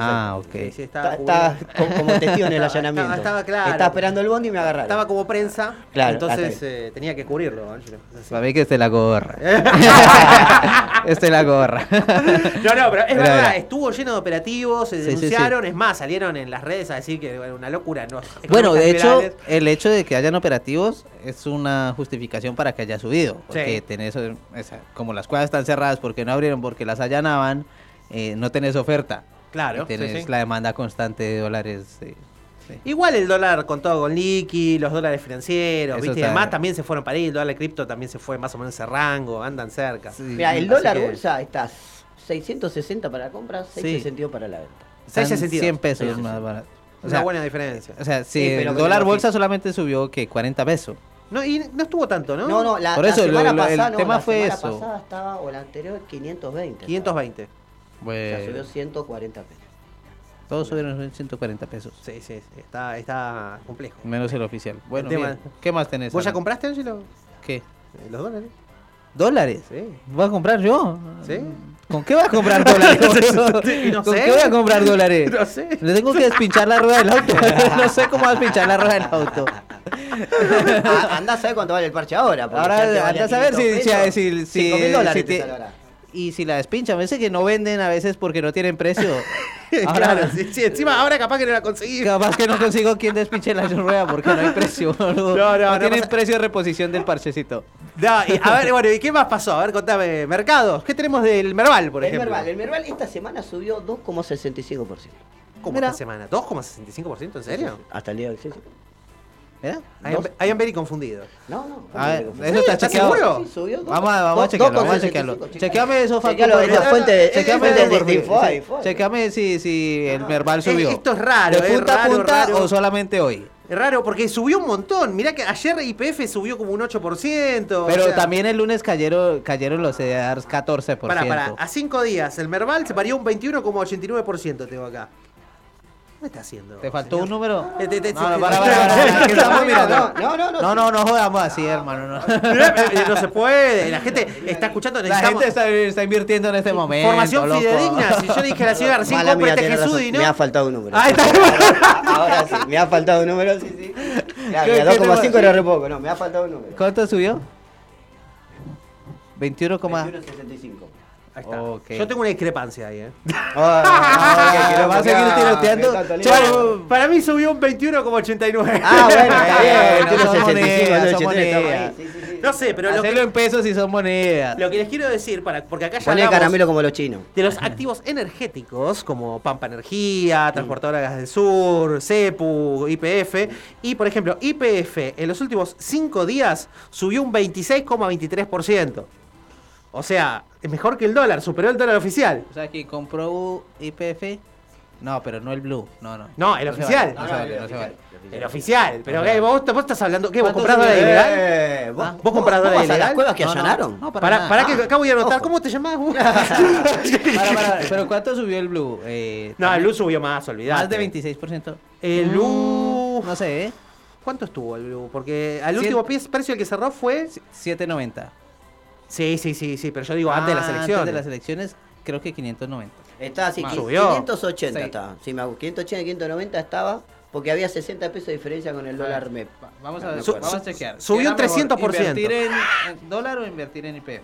Ah, ok. Sí, estaba Está, está como testigo en el allanamiento. Estaba, estaba claro. Estaba esperando el bondi y me agarraron. Estaba como prensa. Claro, entonces eh, tenía que cubrirlo. Es. Para mí que esté la gorra. esté la gorra. No, no, pero es verdad, estuvo lleno de operativos, se Sí, sí, sí. denunciaron, es más, salieron en las redes a decir que era una locura. No, Bueno, de hecho, el hecho de que hayan operativos es una justificación para que haya subido. Porque tenés, esa- como las cuevas están cerradas porque no abrieron, porque las allanaban, eh, no tenés oferta. Claro, Y tenés sí, sí. la demanda constante de dólares. sí. Igual el dólar con todo con liqui, los dólares financieros, Eso ¿viste? Y además también se fueron para ahí, el dólar cripto también se fue más o menos en ese rango, andan cerca. Mira, el dólar que- bolsa está 660 para la compra, 662 para la venta. Están 6.62. 100 pesos 6.62. más barato. O Una sea, buena diferencia. O sea, si Sí, pero el dólar el bolsa solamente subió que 40 pesos. No, y no estuvo tanto, ¿no? No, no, la, Por la eso, lo- semana lo- el pasada, no, tema la fue semana eso. pasada estaba, o la anterior, 520. 520. O sea, subió 140 pesos. Todos subieron 140 pesos. Sí, sí, sí, está, está complejo. Menos el oficial. Bueno, tema- bien. ¿qué más tenés? ¿Vos ya compraste, Angelo? ¿Qué? Eh, Los dólares. ¿Dólares? Sí. ¿Voy a comprar yo? ¿Sí? ¿Con qué voy a comprar dólares? No ¿Con sé. qué voy a comprar dólares? No sé. Le tengo que despinchar la rueda del auto. no sé cómo despinchar la rueda del auto. Ah, Andá a saber cuánto vale el parche ahora. Ahora si anda valía a saber si, 500 si, si, si, 5.000 si dólares te- te saldrá. Y si la despinchan, a veces que no venden a veces porque no tienen precio. Ahora, claro, sí, sí, encima ahora capaz que no la conseguí. Capaz que no consigo quien despinche la rueda porque no hay precio. boludo. No, no, no tienen pasa- precio de reposición del parchecito. No, y, a ver, bueno, ¿y qué más pasó? A ver, contame, mercados. ¿Qué tenemos del Merval, por el ejemplo? Merval, el Merval esta semana subió 2,65%. ¿Cómo esta semana? ¿2,65%? ¿En serio? Hasta el día de hoy, sí, sí. ¿Eh? Hay very confundido. No, no. A ver, ¿cómo que eso está ¿Estás chequeado. seguro? Sí, subió Vamos a, vamos a dos- chequearlo, vamos a chequearlo. 75, Chequeame eso, Facu. Es la fuente de- Chequeame. Chequeame si, si el verbal subió. Eh, esto es raro, ¿De punta a punta o solamente hoy? Es raro porque subió un montón. Mirá que ayer IPF subió como un 8%. Pero o sea, también el lunes cayeron, cayeron los CDRs 14%. Pará, pará. A cinco días, el Merval se varió un 21,89%, tengo acá. ¿Qué está haciendo? ¿Te faltó un número? Eh, No, no. No, no, no. No, no, no jodamos así, hermano. No. Eh, no se puede. La gente está escuchando. La gente está, está invirtiendo en este momento. Formación loco. fidedigna. Si yo dije a la señora recién Mala tenés Jesús y no. Me ha faltado un número. Ahí está. Ahora sí, me ha faltado un número, sí, sí. Ya, ¿Qué- mira, qué te 2,5 va- era re poco, no, me ha faltado un número. ¿Cuánto subió? 21, 21,65. Ahí está. Ok. Yo tengo una discrepancia ahí, ¿eh? Para mí subió un 21,89. Ah, bueno, está bien, Bueno, son 21,65, monedas, son 83, estamos monedas. ahí, sí, sí, sí. No sé, pero lo que, en pesos y son monedas. lo que les quiero decir, para, porque acá ya hablamos caramelo como los chinos. de los activos energéticos como Pampa Energía, Transportadora Gas del Sur, CEPU, IPF. Y, por ejemplo, IPF en los últimos 5 días subió un 26,23%. O sea, es mejor que el dólar, superó el dólar oficial. O sea, quien compró IPF. No, pero no el Blue. No, no. No, el oficial. vale, No, se vale, no se vale. El oficial. Pero No, ¿qué? no. ¿Vos, vos estás hablando, ¿qué? ¿Vos ¿Cuánto comprás dólar subió? ilegal? Eh, vos, ¿Ah? ¿Vos comprás dólar vas a las ilegal? cuevas que allanaron? no, para que acá voy a anotar. Ojo. ¿Cómo te llamás vos? Para, para, pero ¿cuánto subió el Blue? Eh, No, el Blue subió más, olvidate. Más de 26%. El Blue. Mm, No sé, ¿eh? ¿Cuánto estuvo el Blue? Porque al último precio el que cerró fue. 7.90. Sí, sí, sí, sí, pero yo digo antes de las Ah, elecciones. Antes de las elecciones, creo que 590. Está así, Más. qui- Subió. 580 Sí. estaba. Sí, me hago 580 y 590 estaba porque había 60 pesos de diferencia con el dólar MEP. Vamos a, acuerdo. vamos a chequear. subió un ¿Qué era mejor, 300%. ¿Invertir en, en dólar o invertir en IPF?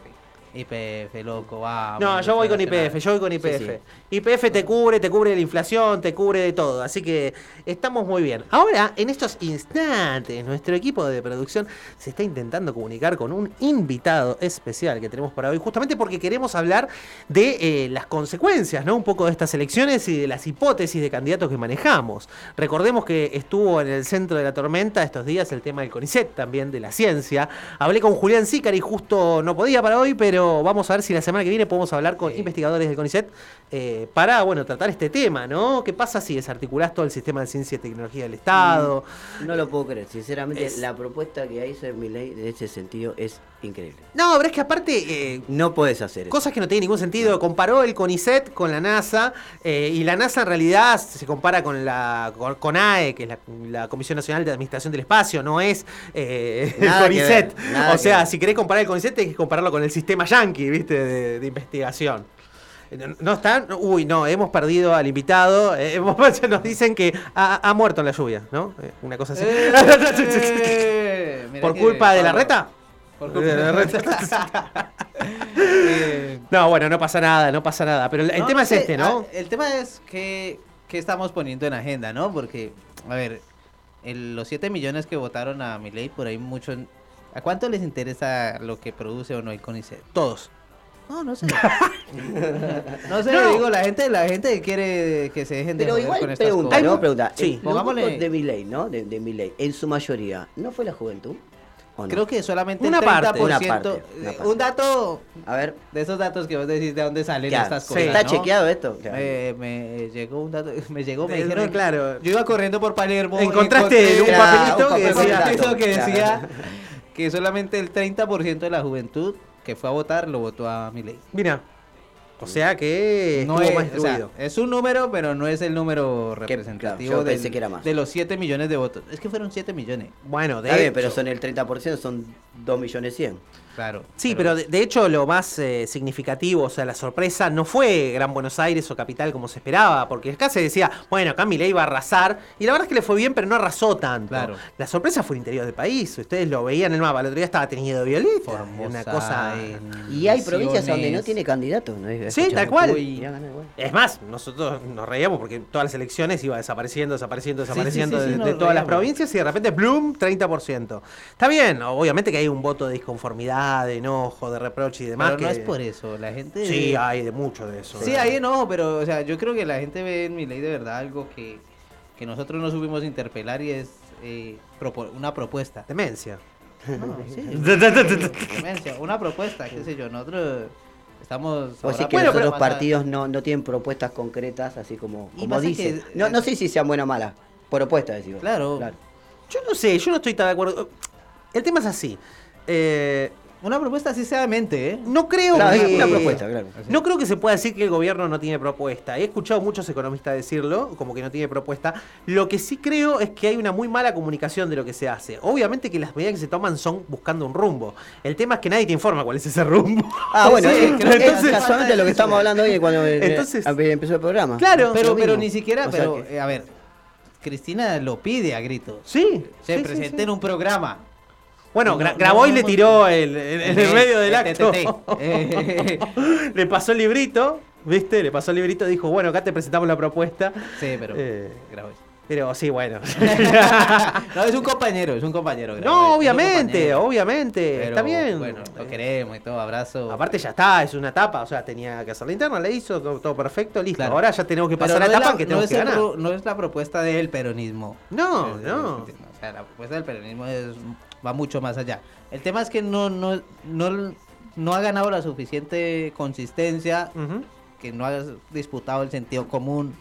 IPF, loco, vamos. No, yo voy con. IPF, yo voy con IPF. sí. IPF te cubre, te cubre la inflación, te cubre de todo. Así que estamos muy bien. Ahora, en estos instantes, nuestro equipo de producción se está intentando comunicar con un invitado especial que tenemos para hoy, justamente porque queremos hablar de eh, las consecuencias, ¿no? Un poco de estas elecciones y de las hipótesis de candidatos que manejamos. Recordemos que estuvo en el centro de la tormenta estos días el tema del CONICET, también de la ciencia. Hablé con Julián Zícari, justo no podía para hoy, pero vamos a ver si la semana que viene podemos hablar con investigadores del CONICET eh, para, bueno, tratar este tema, ¿no? ¿Qué pasa si desarticulás todo el sistema de ciencia y tecnología del Estado? No lo puedo creer, sinceramente, Es- la propuesta que hizo mi ley de ese sentido es increíble. No, pero es que aparte... eh, No puedes hacer eso. Cosas que no tienen ningún sentido. Comparó el CONICET con la NASA eh, y la NASA en realidad se compara con la con, con AE, que es la, la Comisión Nacional de Administración del Espacio, no es eh, el CONICET. ver, O sea, si querés comparar el CONICET, tenés que compararlo con el sistema yankee, ¿viste? De, de investigación. No, están, uy, no, hemos perdido al invitado. eh, hemos- nos dicen que ha, ha muerto en la lluvia, ¿no? Una cosa así. Eh, ¿Por que culpa de la reta? Culpa reta. No, bueno, no pasa nada, no pasa nada. Pero el, el No, tema es este, ¿no? ah, El tema es que, que estamos poniendo en agenda, ¿no? Porque, a ver, el- los 7 millones que votaron a mi ley, por ahí mucho... ¿A cuánto les interesa lo que produce o no el CONICET? Todos. No, no sé. no sé, No. digo, la gente, la gente quiere que se dejen de Pero igual con estas pregunta, cosas. ¿no? Pregunta. Sí, Los pongámosle- de mi ley, ¿no? De, de mi ley, en su mayoría, ¿no fue la juventud? ¿O no? Creo que solamente Una el 30%. parte, una parte, una eh, parte. Un dato. A ver. De esos datos que vos decís de dónde salen Claro, estas sí. cosas. ¿Está ¿no? chequeado esto? Claro. Me, me llegó un dato. Me llegó, me De- dijeron. claro. Yo iba corriendo por Palermo. Encontraste un papelito que un decía- que decía que solamente el 30% de la juventud que fue a votar lo votó a mi ley. Mira. O sea que No es, más o sea, es un número, pero no es el número representativo yo del- que era más. de los 7 millones de votos. Es que fueron 7 millones. Bueno, de Está bien, hecho- pero son el 30%, son 2 millones 100. Claro. Sí, pero, de, de hecho lo más eh, significativo, o sea, la sorpresa no fue Gran Buenos Aires o Capital como se esperaba, porque acá se decía, bueno, acá Milei va a arrasar, y la verdad es que le fue bien, pero no arrasó tanto. Claro. La sorpresa fue el interior del país, ustedes lo veían en el mapa, el otro día estaba tenido Violeta, una cosa... Y hay provincias donde no tiene candidato. ¿no? Sí, tal cual. uy. Es más, nosotros nos reíamos porque todas las elecciones iba desapareciendo, desapareciendo, desapareciendo sí, sí, de, sí, de todas las provincias y de repente, ¡bloom! 30%. Está bien, obviamente que hay un voto de disconformidad, de enojo, de reproche y demás. Pero no que- es por eso. La gente. Sí, hay de mucho de eso. Sí, hay enojo, pero o sea, yo creo que la gente ve en mi ley de verdad algo que, que nosotros no supimos interpelar y es eh, una propuesta. Demencia. No, sí. Demencia, una propuesta, qué sé yo. Nosotros estamos. O sí que los otros partidos no, no tienen propuestas concretas, así como, como dicen. que- No, no sé si sean buenas o malas. Propuestas, decimos. Claro. Yo no sé, yo no estoy tan de acuerdo. El tema es así. Eh, Una propuesta así sea de mente, ¿eh? No creo Claro, que. una propuesta, claro. No creo que se pueda decir que el gobierno no tiene propuesta. He escuchado muchos economistas decirlo, como que no tiene propuesta. Lo que sí creo es que hay una muy mala comunicación de lo que se hace. Obviamente que las medidas que se toman son buscando un rumbo. El tema es que nadie te informa cuál es ese rumbo. Ah, bueno, Sí, creo que es casualmente lo que estamos hablando hoy cuando eh, Entonces- eh, empezó el programa. Claro, Pero, pero ni siquiera, O sea pero, que- eh, a ver, Cristina lo pide a gritos. Sí. Se sí, sí, presenta sí. en un programa. Bueno, No, gra- no, grabó y le tiró el, el- en el medio del el acto. TTT. Eh. le pasó el librito, ¿viste? Le pasó el librito y dijo, bueno, acá te presentamos la propuesta. Sí, pero Eh, grabó. Pero sí, bueno. No, es un compañero, es un compañero. grabó, no, obviamente, compañero. obviamente. Pero, está bien. Bueno, lo queremos y todo, abrazo. Aparte ya está, es una etapa, o sea, tenía que hacer la interna, le hizo todo, todo perfecto, listo. Claro. Ahora ya tenemos que pasar no la etapa la- que no tenemos es que ganar. pro- no es la propuesta del peronismo. No, no. O sea, la propuesta del peronismo es- va mucho más allá. El tema es que no, no, no, no ha ganado la suficiente consistencia, que no ha disputado el sentido común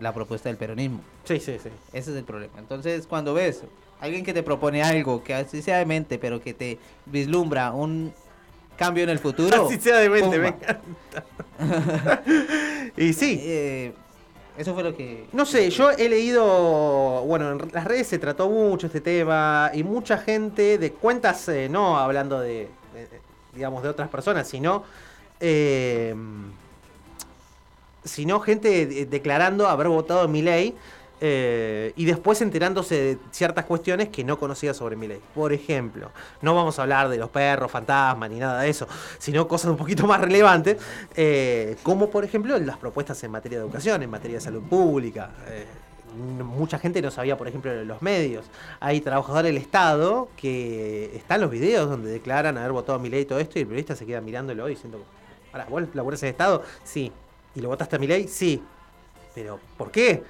la propuesta del peronismo. Sí, sí, sí. Ese es el problema. Entonces, cuando ves alguien que te propone algo, que así sea de mente, pero que te vislumbra un cambio en el futuro. Así sea de mente, me encanta. y sí. Eh, eso fue lo que... No sé, yo he leído, bueno, en las redes se trató mucho este tema y mucha gente de cuentas, eh, no hablando de, de- digamos, de otras personas, sino, eh, sino gente de- declarando haber votado en mi ley y después enterándose de ciertas cuestiones que no conocía sobre mi ley. Por ejemplo, no vamos a hablar de los perros, fantasmas ni nada de eso, sino cosas un poquito más relevantes, eh, como por ejemplo las propuestas en materia de educación, en materia de salud pública. eh, mucha gente no sabía, por ejemplo, de los medios. Hay trabajadores del Estado que están los videos donde declaran haber votado a mi ley y todo esto, y el periodista se queda mirándolo y diciendo, ahora, ¿vos laburás en el Estado? Sí. ¿Y lo votaste a mi ley? Sí. ¿Pero por qué?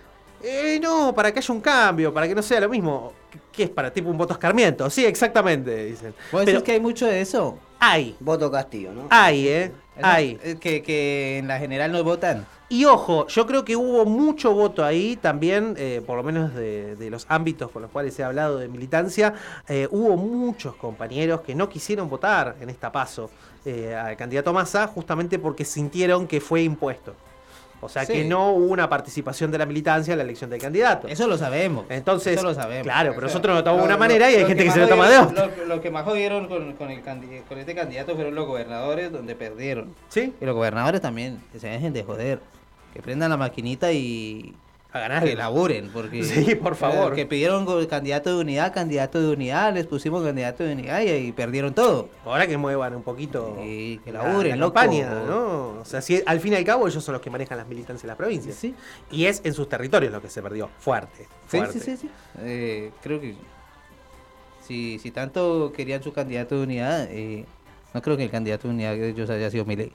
Eh, no, para que haya un cambio, para que no sea lo mismo. ¿Qué- ¿Qué es para tipo un voto escarmiento? Sí, exactamente, dicen. ¿Vos Pero decís que hay mucho de eso? Hay. Voto Castillo, ¿no? Hay, ¿eh? Hay. eh, Que, que en la general no votan. Y ojo, yo creo que hubo mucho voto ahí también, eh, por lo menos de, de los ámbitos con los cuales he hablado de militancia, eh, hubo muchos compañeros que no quisieron votar en esta paso eh, al candidato Massa justamente porque sintieron que fue impuesto. O sea Sí. que no hubo una participación de la militancia en la elección del candidato. Eso lo sabemos. Entonces, Eso lo sabemos. claro, pero nosotros lo tomamos de una manera y hay gente que, se lo toma de otra. Lo, lo que más jodieron con, con, el con este candidato fueron los gobernadores donde perdieron. Sí. Y los gobernadores también, que se dejen de joder. Que prendan la maquinita y A ganar. que laburen. Porque, Sí, por favor. Que pidieron candidato de unidad, candidato de unidad, les pusimos candidato de unidad y, y perdieron todo. Ahora que muevan un poquito Y que la, laburen, la campaña, ¿no? O sea, si al fin y al cabo ellos son los que manejan las militancias en las provincias. Sí. Y es en sus territorios lo que se perdió. Fuerte. Sí, fuerte. sí, sí, sí. Eh, creo que si, si tanto querían su candidato de unidad, eh, no creo que el candidato de unidad de ellos haya sido Milei.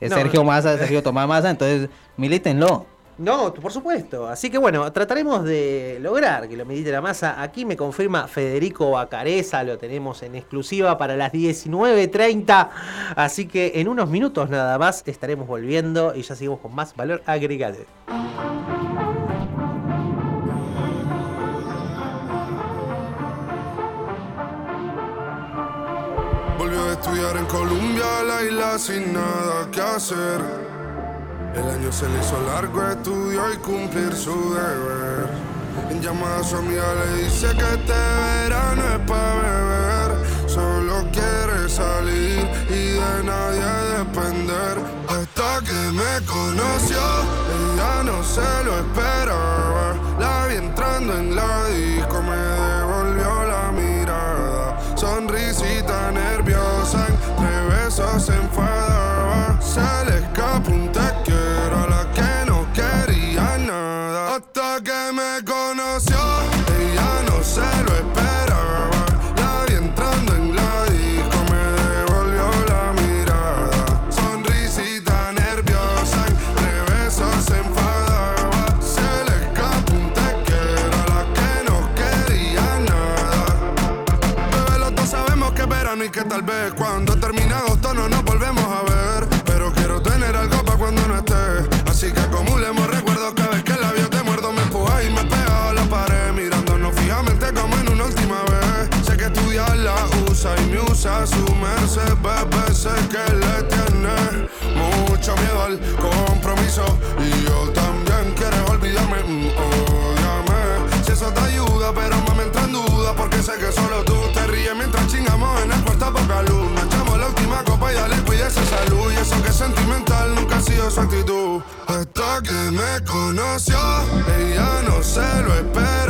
Es No. Sergio Massa, Sergio Tomás Massa, entonces milítenlo. No, por supuesto. Así que bueno, trataremos de lograr que lo medite la masa. Aquí me confirma Federico Bacareza, lo tenemos en exclusiva para las 19.30. Así que en unos minutos nada más estaremos volviendo y ya seguimos con más valor agregado. Volvió a estudiar en Colombia, la isla sin nada que hacer. El año se le hizo largo, estudió y cumplir su deber. En llamada a su amiga le dice que este verano es para beber. Solo quiere salir y de nadie depender. Hasta que me conoció, ella no se lo esperaba. La vi entrando en la disco, que me conoció, ella no se lo esperaba.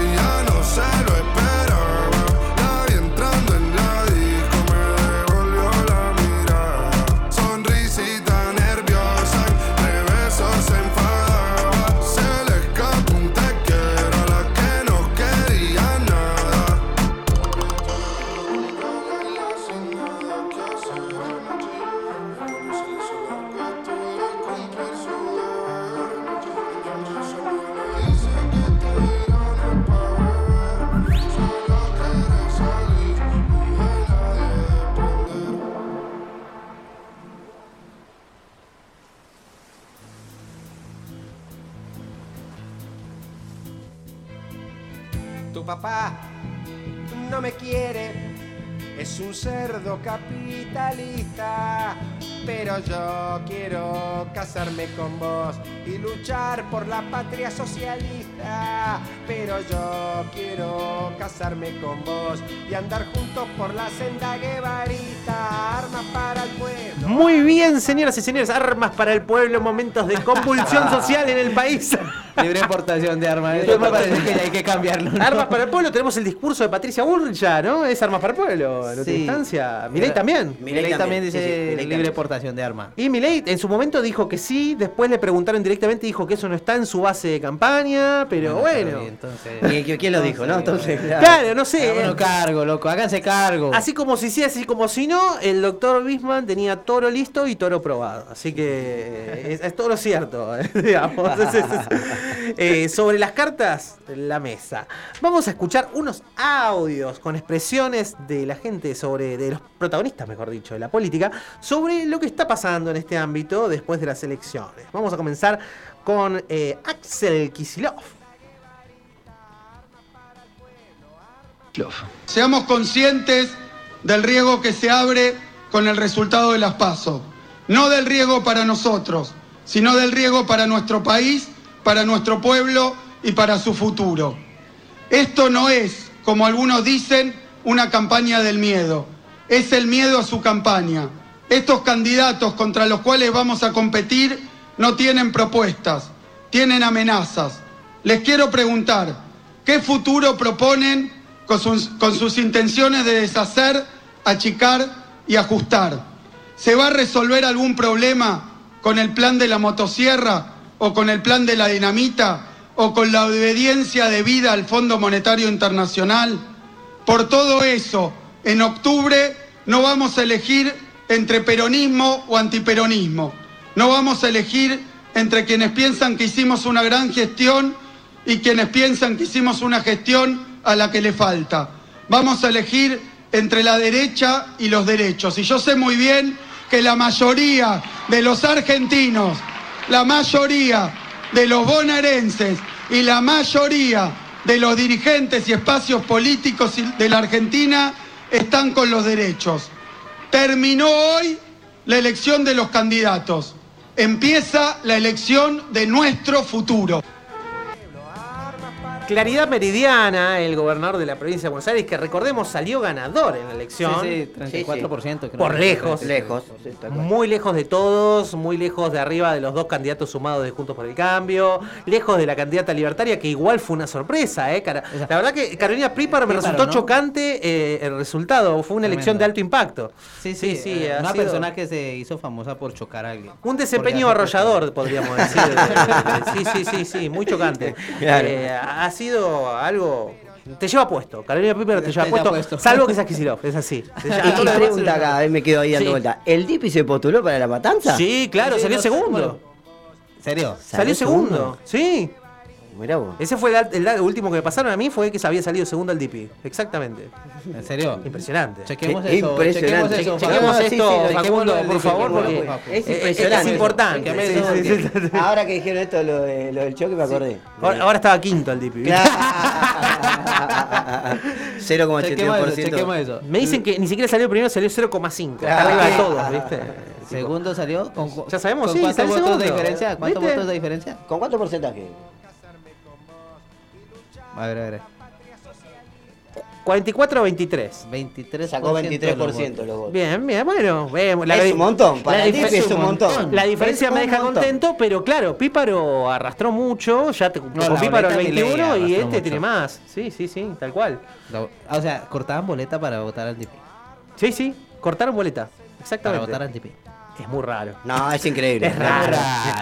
papá no me quiere, es un cerdo capitalista. Pero yo quiero casarme con vos y luchar por la patria socialista. Pero yo quiero casarme con vos y andar juntos por la senda guevarita. Armas para el pueblo, Muy bien, señoras y señores, armas para el pueblo en momentos de convulsión social en el país. Libre importación de armas. Eso me parece que hay que cambiarlo. ¿no? Armas para el pueblo, tenemos el discurso de Patricia Bullrich ya, ¿no? Es armas para el pueblo, en otra Sí. instancia. Milei también. Milei también dice sí, sí, Milei libre también. portación de armas. Y Milei en su momento dijo que sí, después le preguntaron directamente y dijo que eso no está en su base de campaña, pero bueno. Entonces, ¿Y qui- quién lo dijo, no? Entonces, Claro, no sé. Háganse cargo, loco, háganse cargo. Así como si sí, así como si no, el doctor Bisman tenía toro listo y toro probado. Así que es, es todo lo cierto, eh, digamos. Es- es- es- eh, sobre las cartas, la mesa. Vamos a escuchar unos audios con expresiones de la gente sobre, de los protagonistas, mejor dicho, de la política, sobre lo que está pasando en este ámbito después de las elecciones. Vamos a comenzar con eh, Axel Kisilov. Seamos conscientes del riesgo que se abre con el resultado de las PASO. No del riesgo para nosotros, sino del riesgo para nuestro país, para nuestro pueblo y para su futuro. Esto no es, como algunos dicen, una campaña del miedo. Es el miedo a su campaña. Estos candidatos contra los cuales vamos a competir no tienen propuestas, tienen amenazas. Les quiero preguntar, ¿qué futuro proponen con sus, intenciones de deshacer, achicar y ajustar? ¿Se va a resolver algún problema con el plan de la motosierra o con el plan de la dinamita o con la obediencia debida al Fondo Monetario Internacional? Por todo eso, en octubre no vamos a elegir entre peronismo o antiperonismo. No vamos a elegir entre quienes piensan que hicimos una gran gestión y quienes piensan que hicimos una gestión a la que le falta. Vamos a elegir entre la derecha y los derechos. Y yo sé muy bien que la mayoría de los argentinos, la mayoría de los bonaerenses y la mayoría de los dirigentes y espacios políticos de la Argentina están con los derechos. Terminó hoy la elección de los candidatos. Empieza la elección de nuestro futuro. Claridad Meridiana, el gobernador de la provincia de Buenos Aires, que recordemos salió ganador en la elección. Sí, sí, 34%. creo. Por lejos. Lejos. sí. Muy lejos de todos, muy lejos de arriba de los dos candidatos sumados de Juntos por el Cambio, lejos de la candidata libertaria, que igual fue una sorpresa. ¿eh? La verdad que Carolina Príparo me resultó ¿no? chocante eh, el resultado. Fue una elección de alto impacto. Sí, sí, sí. eh, una sido persona que se hizo famosa por chocar a alguien. Un desempeño arrollador, podríamos decir. Sí, sí, sí, sí, muy chocante. Claro. Eh, ha sido algo. Te lleva puesto. Carolina Príparo te lleva puesto, puesto. Salvo que sea Kicillof, es así. Y, y pregunta acá, a me quedo ahí dando Sí. vuelta. ¿El Dipi se postuló para la matanza? Sí, claro, Sí, salió no segundo. ¿Serio? Salió segundo, sí. Mirá vos. Ese fue el, el- el último que me pasaron a mí, fue que se había salido segundo al DP. Exactamente. ¿En serio? Impresionante. Chequemos Qué eso. impresionante. Chequemos eso. Chequemos Facundo. esto, Sí, sí, Facundo, chequémoslo, por favor, porque. Es impresionante. es importante. Sí, eso, sí, sí, porque- sí. Ahora que dijeron esto, lo, de- lo del choque, me acordé. Ahora, ahora estaba quinto el DP. Chequemos eso, 0,81%. chequemos eso. Me dicen que ni siquiera salió primero, salió 0,5. Está Claro. arriba de todos, ¿viste? Segundo salió con Ya sabemos, ¿con sí, ¿Cuántos votos de diferencia? ¿Cuántos ¿Viste? votos de diferencia? ¿Con cuánto porcentaje? A ver, a ver. 44 a 23. 23 Sacó 23% los votos. Bien, bien, bueno. vemos. Es di- un montón, para la es un montón. La diferencia Es me deja montón. contento, pero claro, Píparo arrastró mucho, ya te con la Píparo el boleta Milei 21 y este mucho. tiene más. Sí, sí, sí, tal cual. La- O sea, cortaban boleta para votar al DP. Sí, sí, cortaron boleta. Para Exactamente. votar al DP. Es muy raro. No, es increíble. Es raro.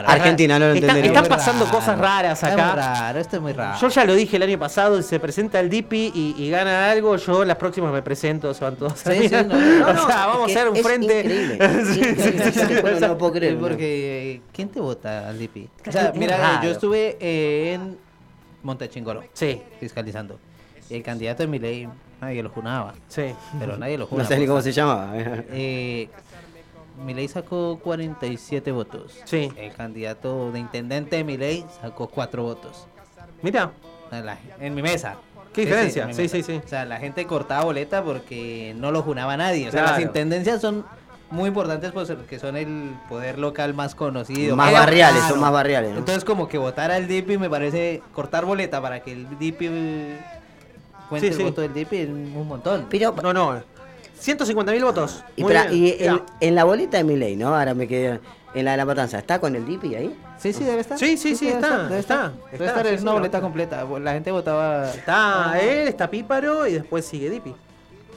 Argentina no lo entendería. Están pasando cosas raras Es acá. raro, esto es muy raro. Yo ya lo dije el año pasado, se presenta el DIPI y, y gana algo, yo las próximas me presento, se van todos a Sí, no, no, O sea, vamos a es hacer un es frente. increíble. Sí. No, puedo creer. Porque ¿quién te vota al DP? O Es sea, mira, yo estuve en Montechingoro Sí, fiscalizando. Y el candidato de Milei, nadie lo junaba. sí. Pero nadie lo juna. No sé ni cómo se llamaba. Eh, Milei sacó 47 votos. Sí. El candidato de intendente de Milei sacó 4 votos. Mira, En, la- en mi mesa. Qué Sí, diferencia. Sí, sí, sí. O sea, la gente cortaba boleta porque no lo junaba nadie. O sea, Claro. las intendencias son muy importantes pues, porque son el poder local más conocido. Más barriales, claro, son más barriales. ¿no? Entonces, como que votar al DIPI me parece cortar boleta para que el DIPI cuente Sí, sí. el voto del DIPI es un montón. Pero no, no. 150 mil votos. Y, Muy espera, bien. y en, la boleta de mi ley, ¿no? Ahora me quedé. En la de la matanza, ¿está con el DIPI ahí? Sí, sí, debe estar. Sí, sí, sí, debe está, estar, debe está, estar. está, Debe estar sí, en sí, una boleta completa. La gente votaba. Está él, está Píparo y después sigue Dipi.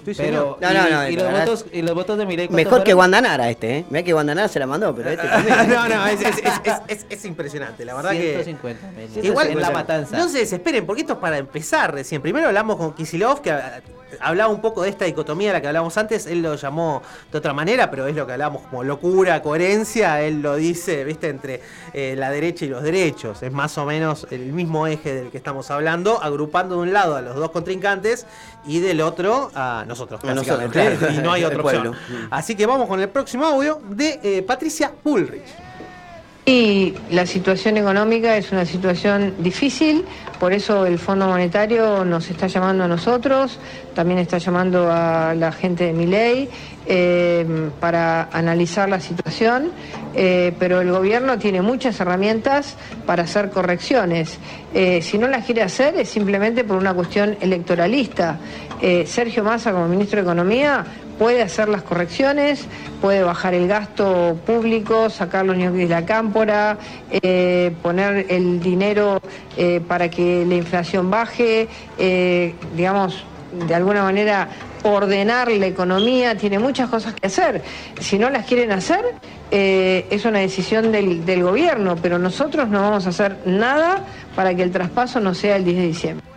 Sí, Pero. No, no, no, y, y los votos, y los votos de Milei. ¿cuántos Mejor que fueron? Guandanara este, ¿eh? Mira que Guandanara se la mandó, pero este también. no, no, es, es, es, es, es- es impresionante, la verdad 150 que. Igual en la matanza. No se desesperen, porque esto es para empezar recién. Primero hablamos con Kisilov, que hablaba un poco de esta dicotomía de la que hablábamos antes. Él lo llamó de otra manera, pero es lo que hablábamos como locura, coherencia. Él lo dice, viste, entre eh, la derecha y los derechos. Es más o menos el mismo eje del que estamos hablando, agrupando de un lado a los dos contrincantes y del otro a nosotros. Básicamente. claro. y no hay otra opción. pueblo. Así que vamos con el próximo audio de eh, Patricia Bullrich. Y la situación económica es una situación difícil, por eso el Fondo Monetario nos está llamando a nosotros, también está llamando a la gente de Miley eh, para analizar la situación, eh, pero el gobierno tiene muchas herramientas para hacer correcciones. Eh, si no las quiere hacer es simplemente por una cuestión electoralista. Eh, Sergio Massa como ministro de Economía puede hacer las correcciones, puede bajar el gasto público, sacar los ñoquis de la cámpora, eh, poner el dinero eh, para que la inflación baje, eh, digamos, de alguna manera ordenar la economía, tiene muchas cosas que hacer. Si no las quieren hacer, es una decisión del, del gobierno, pero nosotros no vamos a hacer nada para que el traspaso no sea el 10 de diciembre.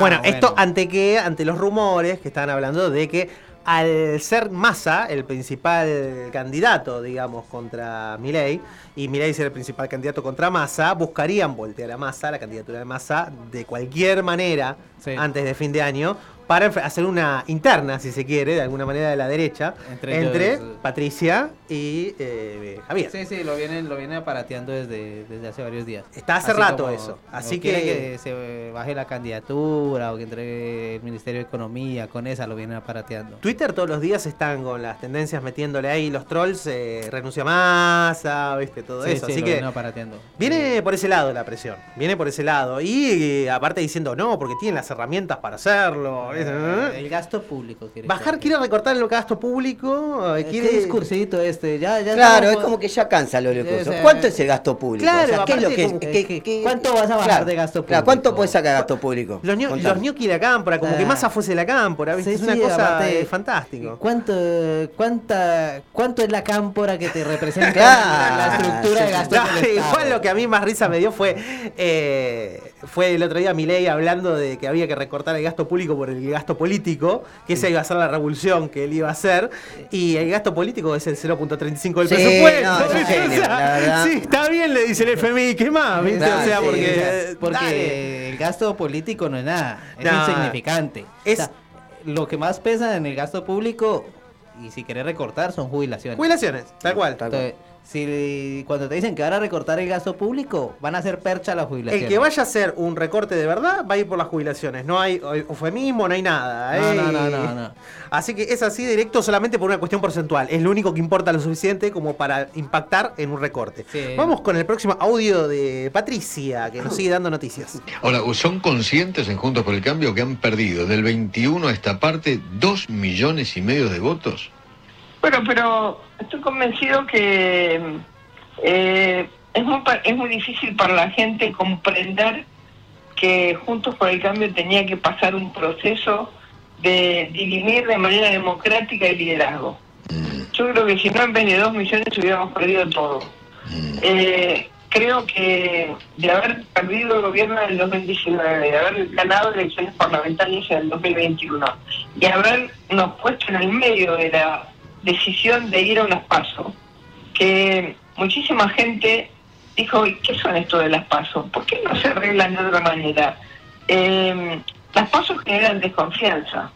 Bueno, esto ante que, ante los rumores que están hablando de que al ser Massa el principal candidato, digamos, contra Milei, y Milei ser el principal candidato contra Massa, buscarían voltear a Massa, la candidatura de Massa, de cualquier manera, Sí. antes de fin de año, para hacer una interna, si se quiere, de alguna manera de la derecha, Entre entre. Patricia y eh, Javier. Sí, sí, lo vienen, lo vienen aparateando desde, desde hace varios días. Está hace Así rato como- eso, así que- que se baje la candidatura o que entregue el Ministerio de Economía, con esa lo vienen aparateando. Twitter todos los días están con las tendencias metiéndole ahí los trolls, eh, renuncia masa, viste, todo Sí, eso. sí, Así lo que vienen aparateando. viene por ese lado la presión, viene por ese lado. Y eh, aparte diciendo no, porque tienen las herramientas para hacerlo. Eh. El gasto público. quiere Bajar quiere recortar el gasto público, quiere... ¿Qué discursito este? Ya, ya Claro, es como que ya cansa lo O loco. sea, ¿Cuánto es el gasto público? Claro, O sea, ¿qué es lo que, como- que- que- que- ¿Cuánto vas a bajar Claro, de gasto público? Claro, ¿cuánto puede sacar gasto público? Los, Contame. los ñoqui de la cámpora, como que. Massa fuese la cámpora, ¿viste? Sí, es una sí, cosa eh, fantástico. ¿Cuánto, cuánta, ¿Cuánto es la cámpora que te representa Claro. la estructura de gasto No, igual lo que a mí más risa me dio fue eh, fue el otro día Milei hablando de que había que recortar el gasto público por el gasto político, que esa iba a ser la revolución que él iba a hacer, y el gasto político es el 0.35 del Sí, presupuesto. no, es genio, la sí, está bien, le dice el FMI, ¿qué más? ¿viste? O sea, sí, porque, sea, porque dale. el gasto político no es nada, es insignificante. Es- O sea, lo que más pesa en el gasto público, y si querés recortar, son jubilaciones. Jubilaciones, tal cual. Entonces, si cuando te dicen que van a recortar el gasto público, van a hacer percha las jubilaciones. El que vaya a hacer un recorte de verdad va a ir por las jubilaciones. No hay eufemismo, no hay nada. No, ¿eh? no, no, no, no. Así que es así directo solamente por una cuestión porcentual. Es lo único que importa lo suficiente como para impactar en un recorte. Sí. Vamos con el próximo audio de Patricia, que nos sigue dando noticias. Ahora, ¿son conscientes en Juntos por el Cambio que han perdido del 21 a esta parte 2 millones y medio de votos? Bueno, pero estoy convencido que eh, es, muy, es muy difícil para la gente comprender que Juntos por el Cambio tenía que pasar un proceso de dirimir de manera democrática el liderazgo. Yo creo que si no en vez de dos millones hubiéramos perdido todo. Eh, creo que de haber perdido el gobierno en el 2019, de haber ganado elecciones parlamentarias en el 2021 y habernos puesto en el medio de la decisión de ir a unas pasos, que muchísima gente dijo, "¿Y ¿qué son esto de las pasos? ¿Por qué no se arreglan de otra manera? Eh, las pasos generan desconfianza,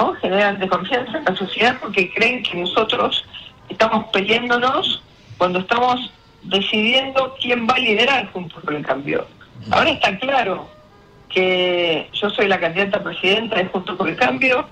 ¿no? Generan desconfianza en la sociedad porque creen que nosotros estamos peleándonos cuando estamos decidiendo quién va a liderar juntos por el cambio. Ahora está claro que yo soy la candidata a presidenta de Juntos por el Cambio,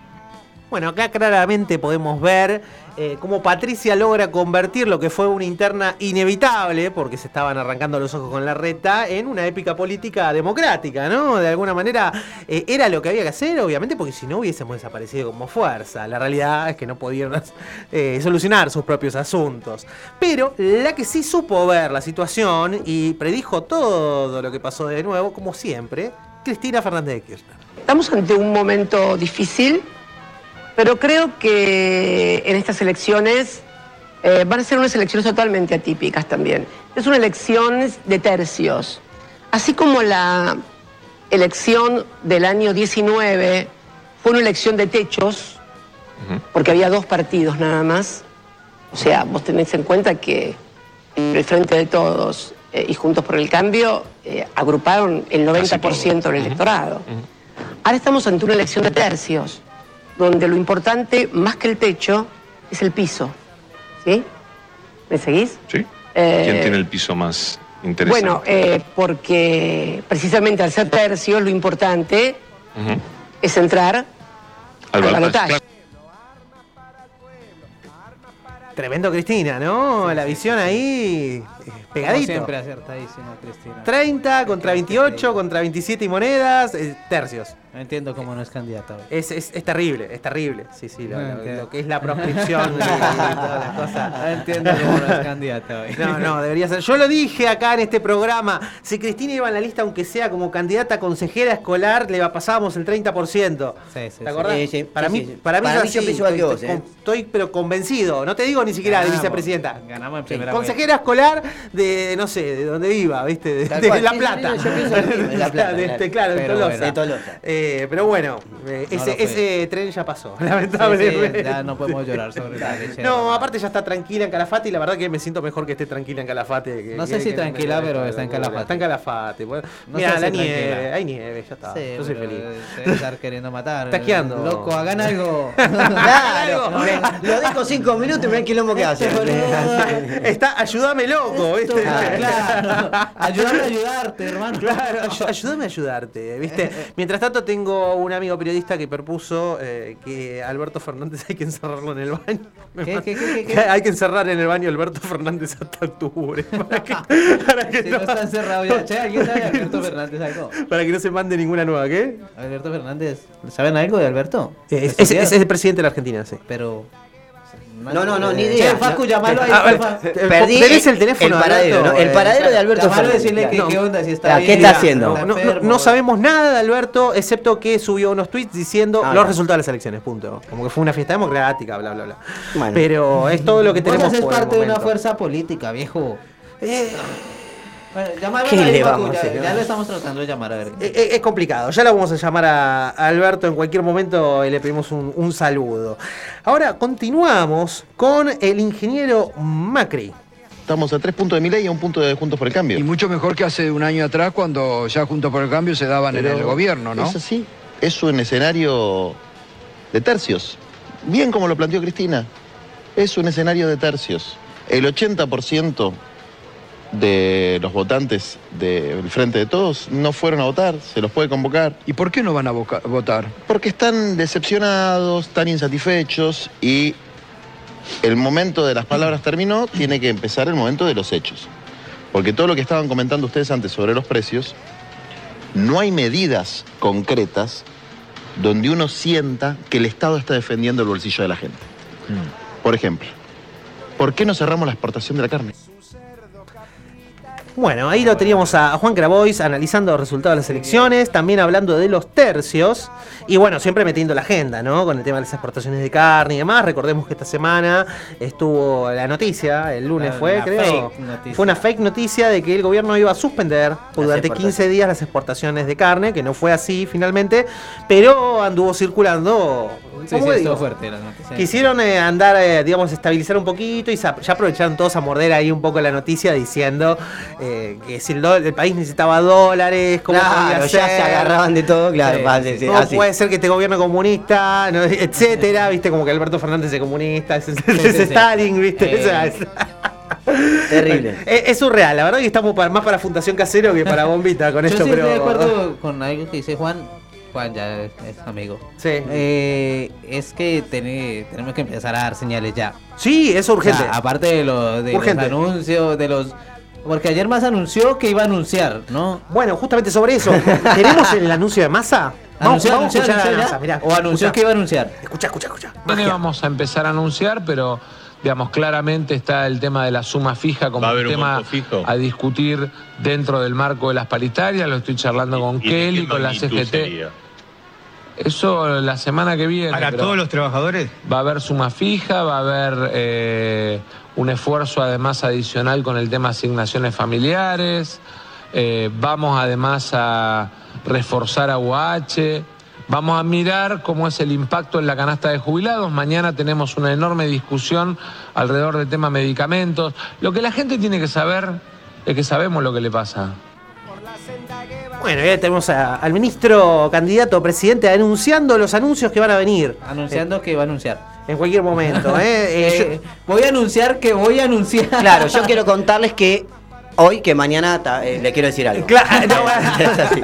Bueno, acá claramente podemos ver eh, cómo Patricia logra convertir lo que fue una interna inevitable, porque se estaban arrancando los ojos con la reta, en una épica política democrática, ¿no? De alguna manera eh, era lo que había que hacer, obviamente, porque si no hubiésemos desaparecido como fuerza. La realidad es que no pudieron eh, solucionar sus propios asuntos. Pero la que sí supo ver la situación y predijo todo lo que pasó de nuevo, como siempre, Cristina Fernández de Kirchner. Estamos ante un momento difícil, pero creo que en estas elecciones eh, van a ser unas elecciones totalmente atípicas también. Es una elección de tercios. Así como la elección del año 19 fue una elección de techos, porque había dos partidos nada más. O sea, vos tenés en cuenta que el Frente de Todos eh, y Juntos por el Cambio eh, agruparon el 90% del electorado. Ahora estamos ante una elección de tercios, donde lo importante, más que el techo, es el piso. ¿Sí? ¿Me seguís? Sí. Eh, ¿Quién tiene el piso más interesante? Bueno, eh, porque precisamente al ser tercios, lo importante es entrar Al al balotaje. Tremendo Cristina, ¿no? la visión ahí eh, Como pegadito. siempre acertadísimo, Cristina. 30 contra 28, contra 27 y monedas, eh, tercios. No entiendo cómo no es candidata hoy. Es, es, es terrible, es terrible. Sí, sí, lo, No lo- que es la proscripción y todas las cosas. No entiendo cómo no es candidata hoy. No, no, debería ser. Yo lo dije acá en este programa. Si Cristina iba en la lista, aunque sea como candidata a consejera escolar, le pasábamos el 30%. Sí, sí, ¿Te acordás? Sí, para mí, para mí, Para es mí yo así, igual que estoy, vos, ¿eh? estoy, pero convencido. No te digo ni siquiera de vicepresidenta. Ganamos en primera consejera escolar de, no sé, de donde viva, ¿viste? De, La Plata. yo pienso de La Plata, este, claro, de Tolosa. bueno. De Tolosa. Eh, pero bueno, eh, No ese, tren ya pasó, lamentablemente. sí, ya no podemos llorar sobre la leche. No, aparte ya está tranquila en Calafate y la verdad que me siento mejor que esté tranquila en Calafate. que- No sé que- si que- tranquila, pero está en Calafate. Está en Calafate. Bueno, No Mira, la nieve, tranquila. hay nieve, ya está. Sí, Yo soy feliz. estar queriendo matar. Taqueando. Loco, hagan algo. Claro, lo dejo cinco minutos y mirá el quilombo que hace. Está, ayúdame loco, ¿viste? claro. Ayúdame a ayudarte, hermano. Claro, ay- ayúdame a ayudarte, ¿viste? Mientras tanto tengo un amigo periodista que propuso eh, que Alberto Fernández hay que encerrarlo en el baño. ¿Qué, qué, qué, qué, qué? que Hay que encerrar en el baño a Alberto Fernández hasta octubre. Para que, para que Si no está encerrado ya. Che, ¿alguien sabe Alberto Fernández algo? para que no se mande ninguna nueva, ¿qué? Alberto Fernández. ¿Saben algo de Alberto? Es, es- es el presidente de la Argentina, sí. Pero. No, no, no, ni Che, idea. Facu, No. llamalo ahí. Porfa. Perdí ¿Tenés el teléfono. El paradero de Alberto Llamalo decirle que No. qué onda, si está Ah, bien. ¿qué está haciendo? No, no- enfermo. no sabemos nada de Alberto, excepto que subió unos tweets diciendo Ah, los resultados de las elecciones, punto. Como que fue una fiesta democrática, bla, bla, bla. Bueno. Pero es todo lo que Vos tenemos por el parte de una fuerza política, viejo. Eh, Bueno, ¿Qué ahí, le vamos a ya, hacer? ya le estamos tratando de llamar a ver. eh, eh, es complicado, ya lo vamos a llamar a a Alberto en cualquier momento y le pedimos un, un saludo. Ahora continuamos con el ingeniero Macri. Estamos a tres puntos de Milei y a un punto de Juntos por el Cambio. Y mucho mejor que hace un año atrás cuando ya junto por el cambio se daban en el gobierno, ¿no? Es así, es un escenario de tercios. Bien como lo planteó Cristina, es un escenario de tercios. El 80% de los votantes del Frente de Todos no fueron a votar, se los puede convocar. ¿Y por qué no van a votar? Porque están decepcionados, están insatisfechos y el momento de las palabras terminó, tiene que empezar el momento de los hechos. Porque todo lo que estaban comentando ustedes antes sobre los precios, no hay medidas concretas donde uno sienta que el Estado está defendiendo el bolsillo de la gente. Por ejemplo, ¿por qué no cerramos la exportación de la carne? Bueno, ahí lo teníamos a Juan Grabois analizando los resultados de las elecciones, también hablando de los tercios y bueno, siempre metiendo la agenda, ¿no? Con el tema de las exportaciones de carne y demás. Recordemos que esta semana estuvo la noticia, el lunes fue, la creo. fake. Fue una fake noticia de que el gobierno iba a suspender durante exportaciones. 15 días las exportaciones de carne, que no fue así finalmente, pero anduvo circulando. Sí, ¿cómo sí, estuvo fuerte la noticia. Quisieron eh, andar, eh, digamos, estabilizar un poquito y ya aprovecharon todos a morder ahí un poco la noticia diciendo eh, que si el, el país necesitaba dólares, ¿cómo Claro, podía ya ser? se agarraban de todo, claro, Sí, vale, sí. sí, ¿Cómo así. puede ser que este gobierno comunista, no, etcétera? ¿Viste? Como que Alberto Fernández es comunista, es, es. Stalin, ¿viste? Eh. O sea, es- Terrible. es, es surreal, la verdad que estamos para- más para Fundación Casero que para Bombita con Yo esto, pero. estoy de acuerdo con algo que dice Juan. Juan ya es, es amigo. Sí. Eh, es que tene- tenemos que empezar a dar señales ya. Sí, es urgente. O sea, aparte de, lo, de los anuncios, de los... Porque ayer más anunció que iba a anunciar, ¿no? Bueno, justamente sobre eso. ¿Tenemos el anuncio de masa? Vamos, Anunció, vamos a anunció, escuchar a anunció Massa, ya. mirá. O anunció que iba a anunciar. Escucha, escucha, escucha. Mañana vamos a empezar a anunciar, pero digamos claramente está el tema de la suma fija como ¿Va a un un tema fijo? a discutir dentro del marco de las paritarias. Lo estoy charlando con ¿Y Kelly, qué con la CGT. Eso la semana que viene. ¿Para todos los trabajadores? Va a haber suma fija, va a haber eh, un esfuerzo además adicional con el tema asignaciones familiares. eh, vamos además a reforzar a UH. Vamos a mirar cómo es el impacto en la canasta de jubilados. Mañana tenemos una enorme discusión alrededor del tema medicamentos. Lo que la gente tiene que saber es que sabemos lo que le pasa. Bueno, ya tenemos a- al ministro candidato presidente anunciando los anuncios que van a venir. Anunciando que va a anunciar. En cualquier momento, ¿eh? Eh, Eh, voy a anunciar que voy a anunciar. Claro, yo quiero contarles que hoy, que mañana ta- eh, le quiero decir algo. Claro, no, Es así.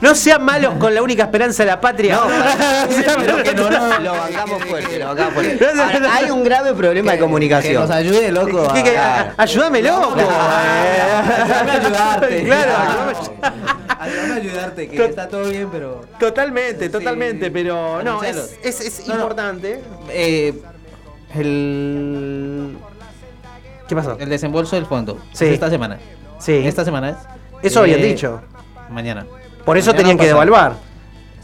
No sean malos con la única esperanza de la patria. Que no, no, lo bancamos fuerte, lo bancamos fuerte. Ahora, hay un grave problema de comunicación. Que nos ayude, loco. Ayúdame, loco. Ayúdame a ayudarte. Claro, Ayúdame a ayudarte, que está todo bien, pero. Totalmente, totalmente, pero no, es, es, es No, no. importante. Eh, el. ¿Qué pasó? El desembolso del fondo. Sí. ¿Es esta semana. Sí. Esta semana es. Eso habían Eh, dicho. Mañana. Por eso Mañana tenían que devaluar.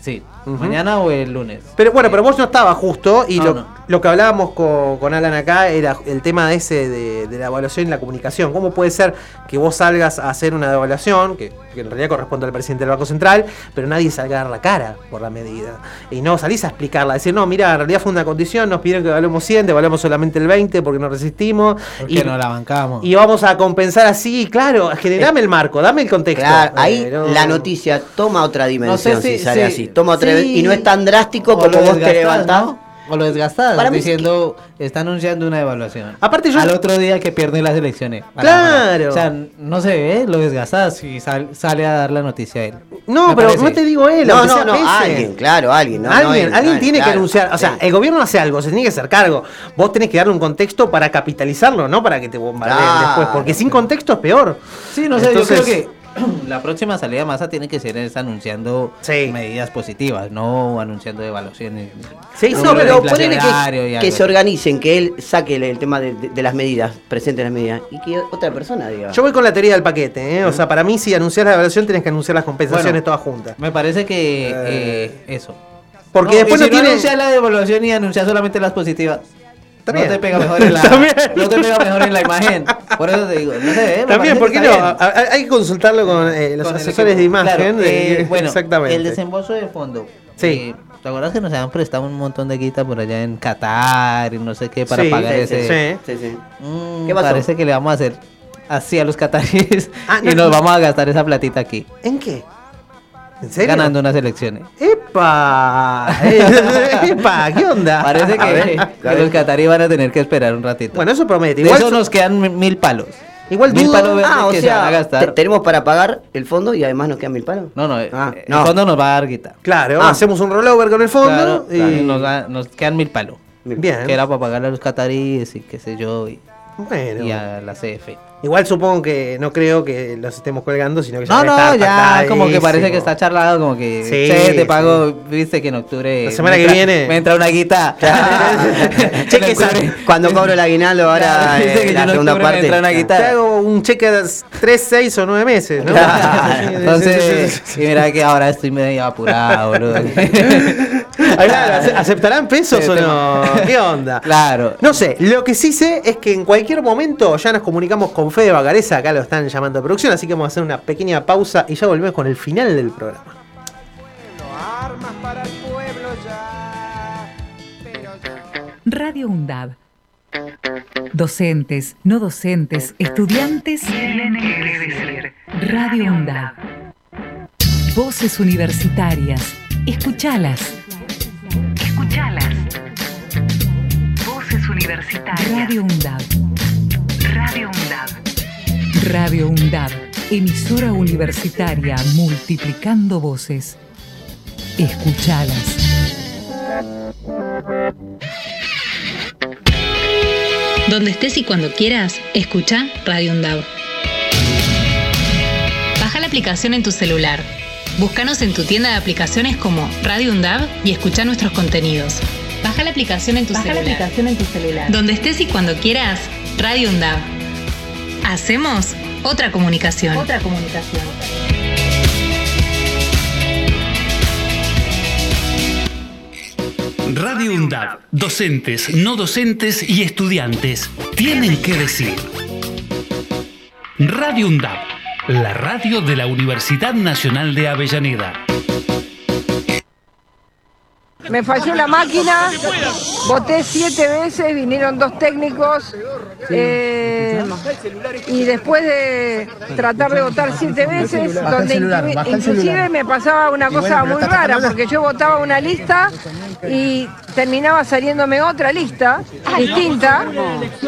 Sí. Mañana o el lunes. Pero bueno, pero vos no estabas justo y No, lo, no. Lo que hablábamos con, con Alan acá era el tema de ese de, de la evaluación y la comunicación. ¿Cómo puede ser que vos salgas a hacer una evaluación, que, que en realidad corresponde al presidente del Banco Central, pero nadie salga a dar la cara por la medida? Y no salís a explicarla, a decir, no, mira, en realidad fue una condición, nos pidieron que evaluemos 100, devaluamos solamente el 20 porque no resistimos. Porque no la bancamos. y vamos a compensar así, claro, generame el marco, dame el contexto. Claro, ahí Eh, la noticia toma otra dimensión No sé si- si, sale sí. así. Toma otra Sí. y no es tan drástico como vos te levantás. O lo desgastás, Para mí es diciendo, está anunciando una evaluación. Aparte yo- Al otro día que pierde las elecciones. Claro. O sea, no se ve, lo desgastás y sal- sale a dar la noticia a él. No, Me pero parece. no te digo él, No, aunque no, sea no, Pese. alguien, claro, alguien. No, no alguien él, alguien claro, tiene que claro, anunciar, o sea, sí. el gobierno hace algo, se tiene que hacer cargo. Vos tenés que darle un contexto para capitalizarlo, no para que te bombardeen Claro. después, porque sin contexto es peor. Sí, no sé, Entonces- yo creo que la próxima salida de masa tiene que ser es anunciando medidas positivas, no anunciando evaluaciones. Sí, No, pero ponele que, que se organicen, que él saque el, el tema de, de- de las medidas, presente las medidas, y que otra persona diga. Yo voy con la teoría del paquete, ¿eh? o sea, para mí si anuncias la evaluación tenés que anunciar las compensaciones Bueno, todas juntas. Me parece que eh, eso. Porque después y no si tiene- anuncias la devaluación y anuncias solamente las positivas. También. No te pega mejor en la, También. no te pega mejor en la imagen. Por eso te digo, no sé, También, ¿por qué no? bien. Hay que consultarlo con eh, los Con asesores de imagen. Claro, de- eh, bueno, exactamente. el desembolso de fondo. Sí. eh, ¿Te acuerdas que nos habían prestado un montón de guita por allá en Qatar y no sé qué para Sí, pagar sí, ese? Sí, sí. Mm, ¿Qué pasó? Parece que le vamos a hacer así a los cataríes Ah, y no, nos no. vamos a gastar esa platita aquí. ¿En qué? ¿En serio? Ganando unas elecciones. ¡Epa! ¡Epa! ¿Qué onda? Parece que, ver, los cataríes van a tener que esperar un ratito. Bueno, eso promete. de Igual eso so- nos quedan mi- mil palos. Igual mil dudo- palos Ah, o que se van a sea, gastar. te- tenemos para pagar el fondo y además nos quedan mil palos. No, no, Ah, eh, no. el fondo nos va a dar guita. Claro, Ah. hacemos un rollover con el fondo Claro, y... claro, y nos, da- nos quedan mil palos. Bien. Que era para pagarle a los cataríes y qué sé yo. Y, Bueno. y a la CF. Igual supongo que no creo que los estemos colgando, sino que ya No, no, ya como que parece que está charlado, como que Sí, che, te sí. pago, viste que en octubre La semana me que entra- viene. me entra una guita. Cheque esa- cuando cobro el aguinaldo ahora Claro, eh, que la segunda octubre me parte. entra una Te guita. hago un cheque de 3, 6 o 9 meses, ¿no? Claro. Entonces, y mira que ahora estoy medio apurado, boludo. ¿Ace- ¿Aceptarán pesos Sí, o no? ¿Qué onda? Claro. No sé, lo que sí sé es que en cualquier momento ya nos comunicamos con Fede Bacareza, acá lo están llamando a producción, así que vamos a hacer una pequeña pausa y ya volvemos con el final del programa. Armas para el pueblo ya. Pero Radio UNDAB. Docentes, no docentes, estudiantes. Tienen que decir. Radio UNDAB. Voces universitarias. Escuchalas. Voces universitarias. Radio UNDAB. Radio UNDAB. Radio UNDAB. Emisora universitaria multiplicando voces. Escuchalas. Donde estés y cuando quieras, escucha Radio Undab. Baja la aplicación en tu celular. Búscanos en tu tienda de aplicaciones como Radio Undab y escucha nuestros contenidos. Baja la aplicación en tu Baja la celular. aplicación en tu celular. Donde estés y cuando quieras, Radio Undab. Hacemos otra comunicación. Otra comunicación. Radio UNDAB. Docentes, no docentes y estudiantes tienen que decir. Radio UNDAB, la radio de la Universidad Nacional de Avellaneda. Me falló la máquina, voté siete veces, vinieron dos técnicos eh, y después de tratar de votar siete veces, donde inclu- inclusive me pasaba una cosa muy rara, porque yo votaba una lista y terminaba saliéndome otra lista distinta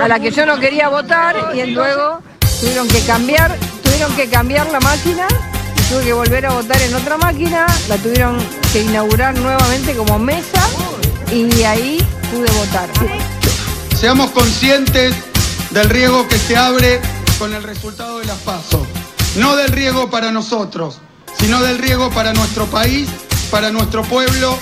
a la que yo no quería votar y luego tuvieron que cambiar, tuvieron que cambiar la máquina tuve que volver a votar en otra máquina, la tuvieron que inaugurar nuevamente como mesa y ahí pude votar. Seamos conscientes del riesgo que se abre con el resultado de las PASO. No del riesgo para nosotros, sino del riesgo para nuestro país, para nuestro pueblo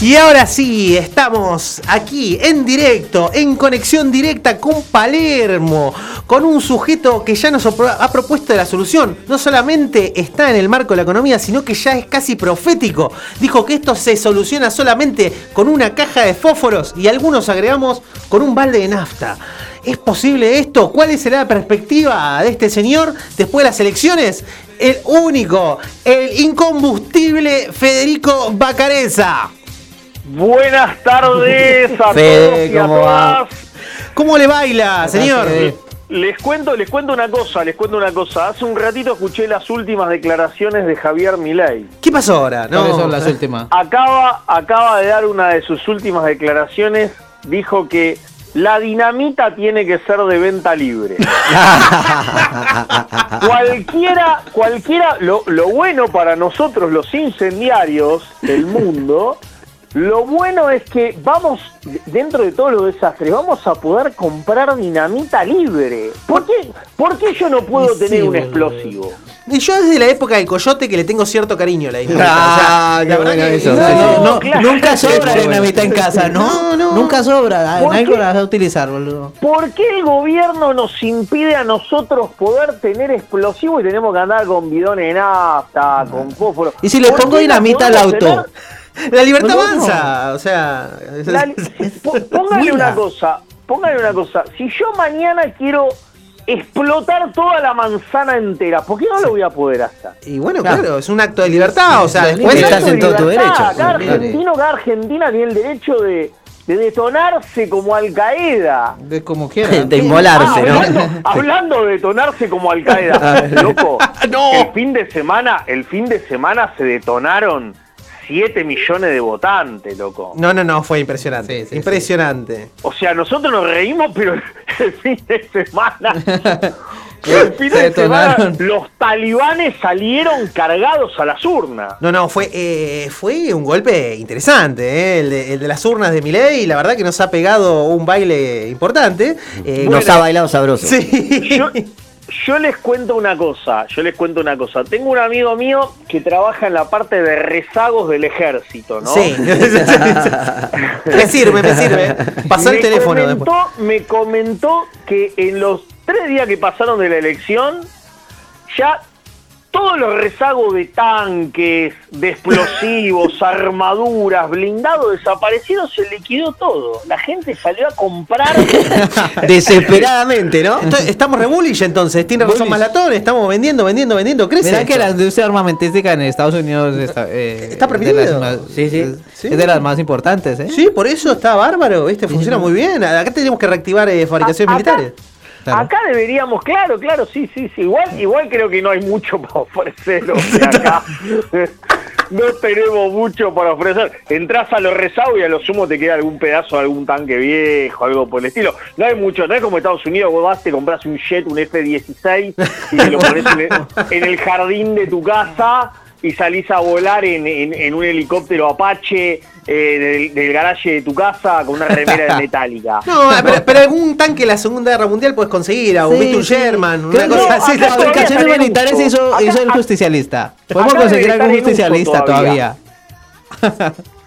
Y ahora sí, estamos aquí en directo, en conexión directa con Palermo, con un sujeto que ya nos ha propuesto la solución. No solamente está en el marco de la economía, sino que ya es casi profético. Dijo que esto se soluciona solamente con una caja de fósforos y algunos agregamos con un balde de nafta. ¿Es posible esto? ¿Cuál será la perspectiva de este señor después de las elecciones? El único, el incombustible Federico Bacareza. Buenas tardes a Fede, todos y a ¿cómo va? todas. ¿Cómo le baila, señor? Les cuento, les cuento una cosa, les cuento una cosa. Hace un ratito escuché las últimas declaraciones de Javier Milei. ¿Qué pasó ahora? ¿Cuáles son las últimas? Acaba, acaba de dar una de sus últimas declaraciones. Dijo que la dinamita tiene que ser de venta libre. cualquiera, cualquiera, lo, lo bueno para nosotros los incendiarios del mundo, lo bueno es que vamos, dentro de todos los desastres, vamos a poder comprar dinamita libre. ¿Por qué, por qué yo no puedo Sí, tener un explosivo? Y yo desde la época del coyote que le tengo cierto cariño a la dinamita. Ah, O sea, qué la verdad bueno que- eso. No, no, claro. nunca sobra dinamita en casa, ¿no? Nunca sobra. ¿Por Algo la vas a utilizar, boludo. ¿Por qué el gobierno nos impide a nosotros poder tener explosivos y tenemos que andar con bidones de nafta, con fósforo? ¿Y si le ¿Por pongo no dinamita al auto? tener- La libertad No, no. avanza. O sea. La- póngale Mira. una cosa, póngale una cosa. Si yo mañana quiero explotar toda la manzana entera, ¿por qué no lo voy a poder hacer? Y bueno, claro, es un acto de libertad. O sea, después Un de- acto de libertad. Cada argentino, cada argentina tiene el derecho de, de detonarse como Al Qaeda. De como quiera. De inmolarse, ¿no? hablando, hablando de detonarse como Al Qaeda, loco. El fin de semana, el fin de semana se detonaron 7 millones de votantes, loco. No, no, no, fue impresionante. impresionante. O sea, nosotros nos reímos, pero el fin de semana. El fin Se de semana los talibanes salieron cargados a las urnas. No, no, fue, eh, fue un golpe interesante, eh, el, de, el de las urnas de Milei. La verdad que nos ha pegado un baile importante. Eh, Nos ha bailado sabroso. Sí. Yo, yo les cuento una cosa, yo les cuento una cosa. Tengo un amigo mío que trabaja en la parte de rezagos del ejército, ¿no? Sí. me sirve, me sirve. Pasó el teléfono comentó, después. me comentó que en los tres días que pasaron de la elección, ya todos los rezagos de tanques, de explosivos, armaduras, blindados desaparecieron, se liquidó todo. La gente salió a comprar. Desesperadamente, ¿no? Entonces, estamos re bullish entonces, tiene razón Malatón, estamos vendiendo, vendiendo, vendiendo, crece. Mirá que esto. la industria armamentística en Estados Unidos está, eh, Está las más- Sí, sí. Es, es de las más importantes, ¿eh? Sí, por eso está bárbaro, ¿viste? Funciona muy bien. Acá tenemos que reactivar eh, fabricaciones A- acá- Acá deberíamos, claro, claro, sí, sí, sí. Igual, igual creo que no hay mucho para ofrecer. o sea, acá no tenemos mucho para ofrecer. Entras a los rezagos y a lo sumo te queda algún pedazo de algún tanque viejo, algo por el estilo. No hay mucho, no es como Estados Unidos, vos vas, te compras un jet, un F-16 y te lo pones en el jardín de tu casa y salís a volar en, en- en un helicóptero Apache eh, del, del garaje de tu casa con una remera de metálica. No, pero, pero algún tanque de la Segunda Guerra Mundial puedes conseguir, a un Sí. Sherman, una que cosa no, así. fabricaciones todavía militares hizo, hizo el justicialista. Podemos conseguir algún justicialista todavía. todavía.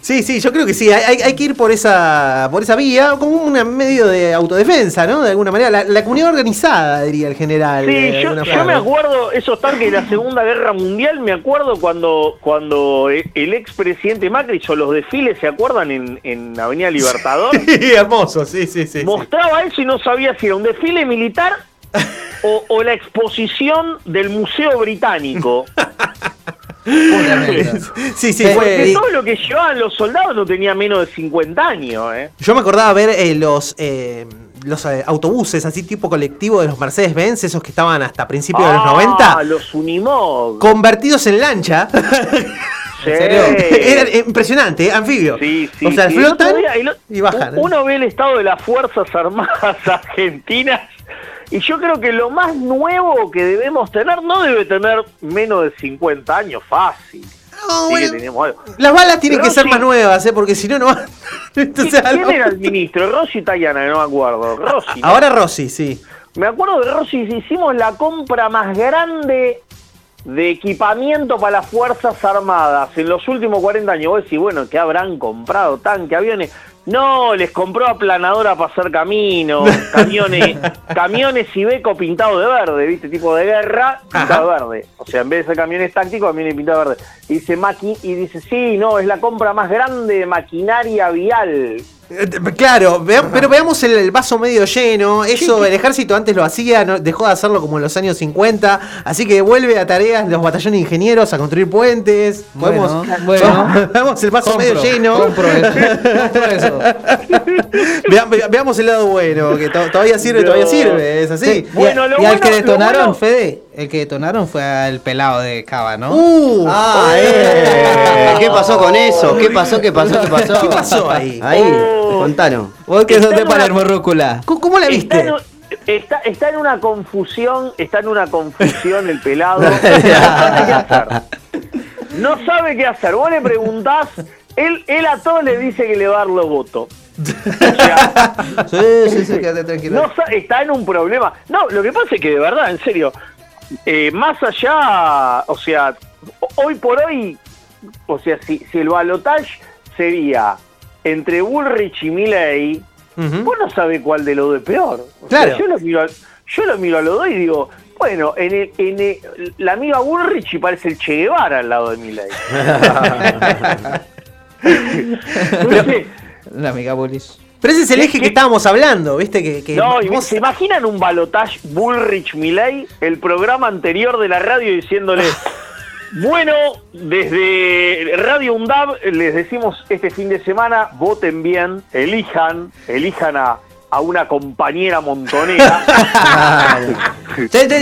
Sí, sí, yo creo que sí. Hay, que ir por esa, por esa vía, como un medio de autodefensa, ¿no? De alguna manera. La, la comunidad organizada, diría el general. Sí, de yo, me acuerdo, esos tanques de la Segunda Guerra Mundial, me acuerdo cuando, cuando el expresidente Macri hizo los desfiles, ¿se acuerdan? En, en Avenida Libertador. Sí, hermoso, sí, sí, sí. sí. Mostraba eso y no sabía si era un desfile militar o, o la exposición del Museo Británico. Sí, sí, fue. todo lo que llevaban los soldados no tenía menos de 50 años, ¿eh? Yo me acordaba ver eh, los, eh, los eh, autobuses así tipo colectivo de los Mercedes-Benz, esos que estaban hasta principios de los Ah, 90, los Unimog. convertidos en lancha. Sí. Era impresionante, ¿eh? anfibio. Sí, sí, o sea, flotan día- el- y bajan. Uno ve el estado de las Fuerzas Armadas Argentinas y yo creo que lo más nuevo que debemos tener no debe tener menos de 50 años, fácil. No, Sí bueno, que. Las balas tienen que ser más nuevas, ¿eh? porque si no, no. Entonces, ¿Quién era el ministro? Rossi Tayana, no me acuerdo. Rossi. ¿no? Ahora Rossi, sí. Me acuerdo de Rossi, hicimos la compra más grande de equipamiento para las Fuerzas Armadas en los últimos 40 años. Vos decís, bueno, ¿qué habrán comprado? Tanque, aviones. No, les compró aplanadora para hacer camino, camiones, camiones Iveco pintados de verde, ¿viste? Tipo de guerra, pintado de verde. O sea, en vez de ser camiones tácticos, camiones pintados de verde. Y dice, maqui y dice, sí, no, es la compra más grande de maquinaria vial. Eh, Claro, vea- pero veamos el, el vaso medio lleno. Eso el ejército antes lo hacía, no- dejó de hacerlo como en los años 50. Así que vuelve a tareas los batallones de ingenieros a construir puentes. Podemos, Bueno, bueno. veamos el vaso Compro, medio lleno. compro eso, compro eso. Vea- ve- veamos el lado bueno, que to- todavía sirve, todavía sirve, es así. Sí, y, Bueno, lo y al bueno- que detonaron, bueno- Fede, el que detonaron fue al pelado de Cava, ¿no? Uh, Ah, eh. ¿Qué pasó con eso? ¿Qué pasó? ¿Qué pasó? ¿Qué pasó? ¿Qué pasó ahí? Ahí, Oh. Contanos. Vos que sos de en una- Palermo Rúcula. ¿Cómo, la Está en, viste? está, está en una confusión, está en una confusión el pelado. No sabe qué hacer. No sabe qué hacer. Vos le preguntás, él, él a todos le dice que le va a dar los votos. Sí, sí, sí, quédate tranquilo. No está en un problema. No, lo que pasa es que de verdad, en serio, eh, más allá, o sea, ho- hoy por hoy, o sea, si, si el balotage sería entre Bullrich y Milley, Ujú. vos no sabés cuál de los dos es peor. O sea, Claro. yo lo miro, a- yo lo miro a los dos y digo, bueno, en, el- en el- la amiga Bullrich y parece el Che Guevara al lado de Milley. Entonces, La amiga Bolis. Pero ese es el ¿Qué- eje que estábamos hablando, ¿viste? Que, que No, y vos- ¿se imaginan un balotage Bullrich Milley? El programa anterior de la radio diciéndole, bueno, desde Radio UNDAB les decimos este fin de semana, voten bien, elijan, elijan a, a una compañera montonera.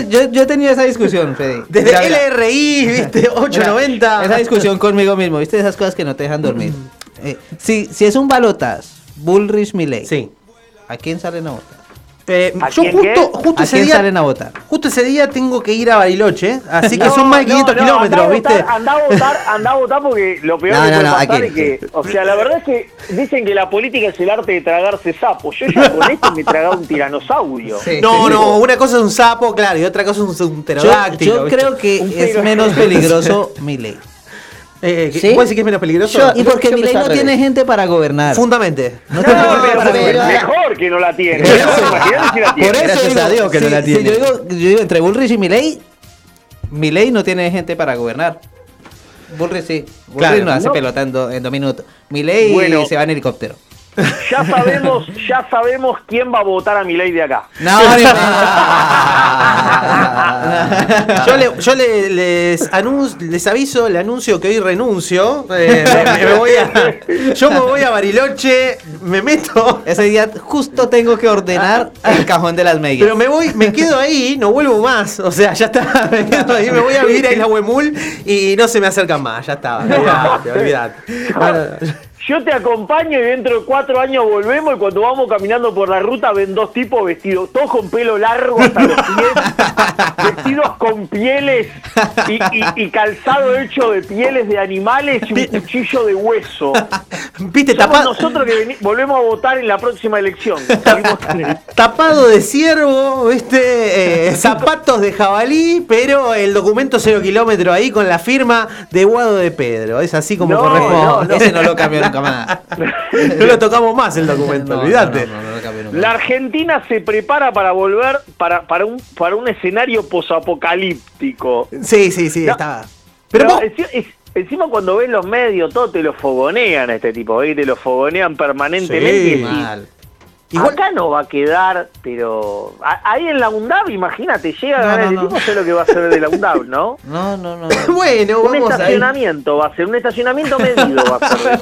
Yo, yo he tenido esa discusión, Fede. Desde Mira, mira. LRI, ¿viste? 890. Esa discusión conmigo mismo, ¿viste? Esas cosas que no te dejan dormir. Eh, si, si es un balotas, Bullrich Milley, Sí. ¿a quién salen a votar? Eh, ¿A yo quién justo, justo ¿A ese quién día. salen a votar? Justo ese día tengo que ir a Bariloche, así que No, son más de no, 500 no, kilómetros, andá a ¿viste? votar, Andá a votar, andá a votar porque lo peor No, que no, puede no, pasar es que, o sea, la verdad es que dicen que la política es el arte de tragarse sapos. Yo ya con esto me tragaba un tiranosaurio. Sí. No, no, una cosa es un sapo, claro, y otra cosa es un, un Yo, pterodáctilo. yo creo que Un es menos peligroso Milley. Eh, ¿Sí? ¿Puede decir que es menos peligroso? Yo- Y porque al no tiene gente para gobernar. Fundamente. No tiene No, gente pero, para pero gobernar. mejor que no la tiene. Por eso- si la Por tiene. eso Gracias digo, a Dios que no la sí, tiene. yo, digo, yo digo, entre Bullrich y Milley, Milley no tiene gente para gobernar. Bullrich sí. Bullrich Claro. no hace No. pelota en, do- en dos minutos. Milley Bueno. se va en helicóptero. Ya sabemos, ya sabemos quién va a votar a mi ley de acá. No, Yo, le- yo le- les, anun- les aviso, le anuncio que hoy renuncio. eh, me- me voy a- yo me voy a Bariloche, me meto. Ese día justo tengo que ordenar el cajón de las medias. Pero me voy, me quedo ahí, no vuelvo más. O sea, ya está, me quedo ahí, me voy a vivir a Isla Huemul y no se me acercan más, ya está. Olvidate, olvidate. Bueno, Yo te acompaño y dentro de cuatro años volvemos y cuando vamos caminando por la ruta ven dos tipos vestidos, todos con pelo largo hasta los pies, vestidos con pieles y, y- y calzado hecho de pieles de animales y un cuchillo de hueso. Viste, Somos tapa- nosotros que volvemos a votar en la próxima elección. Tapado de ciervo, ¿viste? Eh, zapatos de jabalí, pero el documento cero kilómetro ahí con la firma de Guado de Pedro. Es así como No, corresponde. Ese no lo cambió nunca más. No lo tocamos más el documento, No, olvídate. no, no. La Argentina se prepara para volver para, para, un, para un escenario posapocalíptico. Sí, sí, sí, No, está. Pero Pero vos- enci- es- encima cuando ves los medios, todo te lo fogonean a este tipo, ¿ves? te lo fogonean permanentemente. Sí, y decís, mal. Acá no va a quedar, pero ahí en la UNDAB, imagínate, llega a No, ganar no, el no. tipo, sé lo que va a hacer de la UNDAB, ¿no? No, no, no. bueno, un vamos estacionamiento va a ser, un estacionamiento medido va a ser.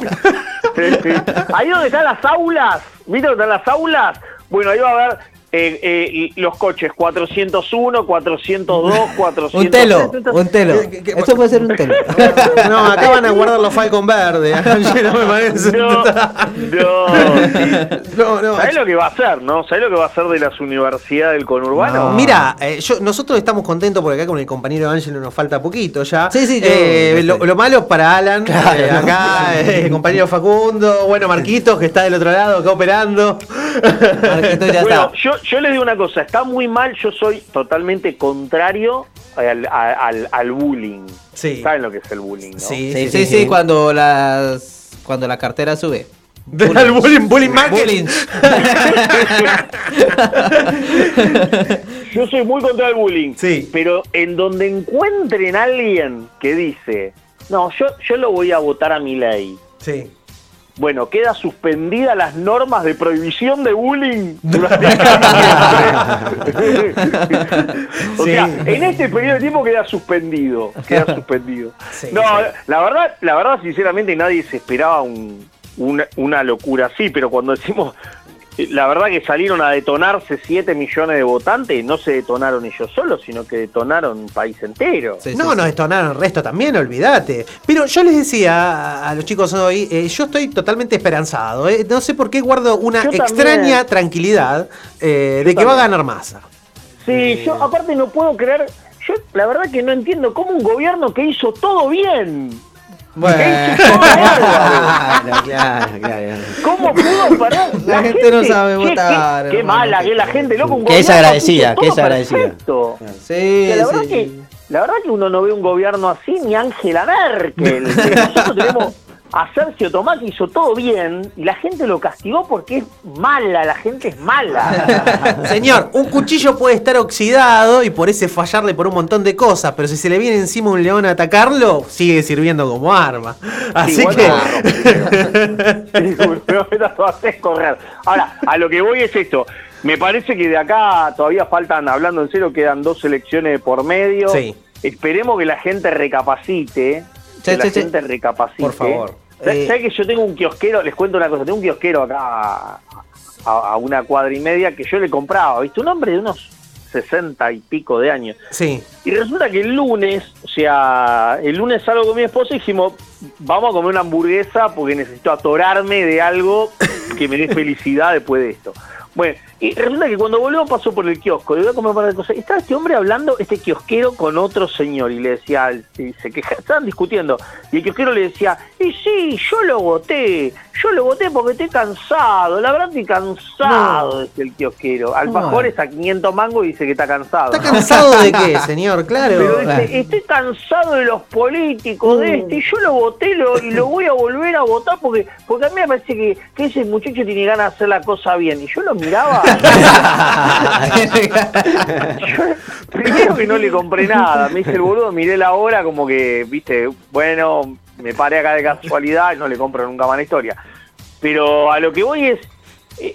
ahí donde están las aulas, ¿viste dónde están las aulas? Bueno, ahí va a haber eh, eh, los coches 401, 402, 403. Un telo, un telo. Esto puede ser un telo. No, acá van a guardar los Falcon Verde. No me parece. No, no, no. ¿Sabés lo que va a hacer, no? ¿Sabés lo que va a hacer de las universidades del conurbano? Mira, eh, yo, nosotros estamos contentos porque acá con el compañero Ángelo nos falta poquito ya. Sí, sí, yo- Eh, lo, lo malo para Alan, eh, acá, eh, el compañero Facundo, bueno, Marquitos, que está del otro lado, acá operando. bueno, yo, yo les digo una cosa, está muy mal, yo soy totalmente contrario al, al, al bullying. Sí. ¿Saben lo que es el bullying? no? Sí, sí, sí, cuando las cuando la cartera sube. El bullying, bullying market. Bullying. Yo soy muy contra el bullying. Pero en donde encuentren a alguien que dice, no, yo, yo lo voy a votar a mi ley. Sí. Bueno, queda suspendida las normas de prohibición de bullying durante O sea, en este periodo de tiempo queda suspendido. Queda suspendido. no, la verdad, la verdad, sinceramente, nadie se esperaba un- una, una locura así, pero cuando decimos la verdad que salieron a detonarse 7 millones de votantes, no se detonaron ellos solos, sino que detonaron un país entero. no, nos detonaron el resto también, olvídate. Pero yo les decía a, los chicos hoy, eh, yo estoy totalmente esperanzado. eh. No sé por qué guardo una Yo también. extraña tranquilidad eh, de que va a ganar masa. Sí, yo aparte no puedo creer, yo la verdad que no entiendo cómo un gobierno que hizo todo bien, Bueno. Claro, claro, claro. ¿cómo pudo parar? La gente no sabe qué- votar, Qué, qué hermano, mala que es la gente, loco. Un Que es gobierno agradecida, que es agradecida. perfecto. Sí, la verdad sí. que la verdad que uno no ve un gobierno así ni Angela Merkel. Nosotros tenemos a Sergio Tomás que hizo todo bien y la gente lo castigó porque es mala, la gente es mala. Señor, un cuchillo puede estar oxidado y por ese fallarle por un montón de cosas, pero si se le viene encima un león a atacarlo, sigue sirviendo como arma. Así que. correr. Ahora, a lo que voy es esto. Me parece que de acá todavía faltan, hablando en serio, quedan dos elecciones por medio. Sí. Esperemos que la gente recapacite. Que la gente recapacite. Por favor. ¿Sabes Eh, sabes que yo tengo un kiosquero? Les cuento una cosa. Tengo un kiosquero acá a, a una cuadra y media que yo le compraba. ¿Viste? Un hombre de unos sesenta y pico de años. Sí. Y resulta que el lunes, o sea, el lunes salgo con mi esposa y dijimos, vamos a comer una hamburguesa porque necesito atorarme de algo que me dé felicidad después de esto. Bueno, y resulta que cuando volvemos pasó por el kiosco, le voy a comer un par de cosas. Y estaba este hombre hablando, este kiosquero, con otro señor, y le decía, y se queja, estaban discutiendo, y el kiosquero le decía, y sí, yo lo voté, yo lo voté porque estoy cansado, la verdad estoy cansado, dice el kiosquero. Alfajores a 500 mangos y dice que está cansado. ¿Está cansado de qué, señor? Claro. Pero dice, estoy cansado de los políticos, de este, y yo lo voté lo- y lo voy a volver a votar porque porque a mí me parece que, que ese muchacho tiene ganas de hacer la cosa bien. Y yo lo miraba. Yo, primero que no le compré nada, me hice el boludo, miré la hora como que, viste, bueno, me paré acá de casualidad, no le compro nunca más la historia. Pero a lo que voy es,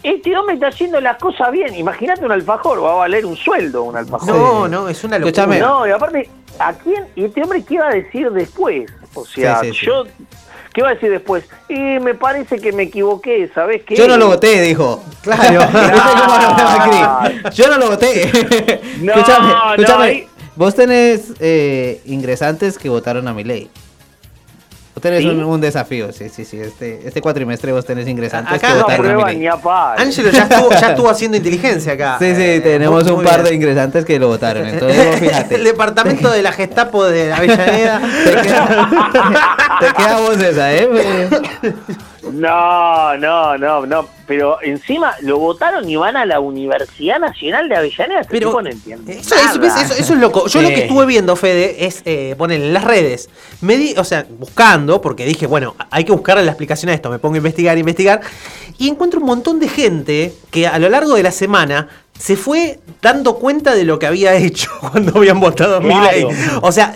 este hombre está haciendo las cosas bien. Imagínate un alfajor, va a valer un sueldo un alfajor. No, no, es una locura. No, y aparte, ¿a quién? ¿Y este hombre qué va a decir después? O sea, Sí, sí, sí. yo. ¿Qué va a decir después? Y me parece que me equivoqué, ¿sabes qué? Yo no lo voté, dijo. Claro. Yo no lo voté. No, escúchame. ahí- Vos tenés eh, ingresantes que votaron a mi ley. Vos tenés ¿Sí? un, un desafío, sí, sí, sí. Este, este cuatrimestre vos tenés ingresantes Acá que no Milei. Ni a palo. Ángelo ya estuvo, ya estuvo haciendo inteligencia acá. Sí, sí, Eh, tenemos muy- un muy par bien. de ingresantes que lo votaron. Entonces, vos fíjate. El departamento de la Gestapo de Avellaneda. Te queda vos esa, ¿eh? No, no, no, no. Pero encima lo votaron y van a la Universidad Nacional de Avellaneda. Este Pero tipo no entiende Eso, eso- nada. eso- eso es loco. Yo lo que estuve viendo, Fede, es eh, poner en las redes. Me di, o sea, buscando, porque dije, bueno, hay que buscarle la explicación a esto. Me pongo a investigar, investigar. Y encuentro un montón de gente que a lo largo de la semana se fue dando cuenta de lo que había hecho cuando habían votado a Claro. O sea.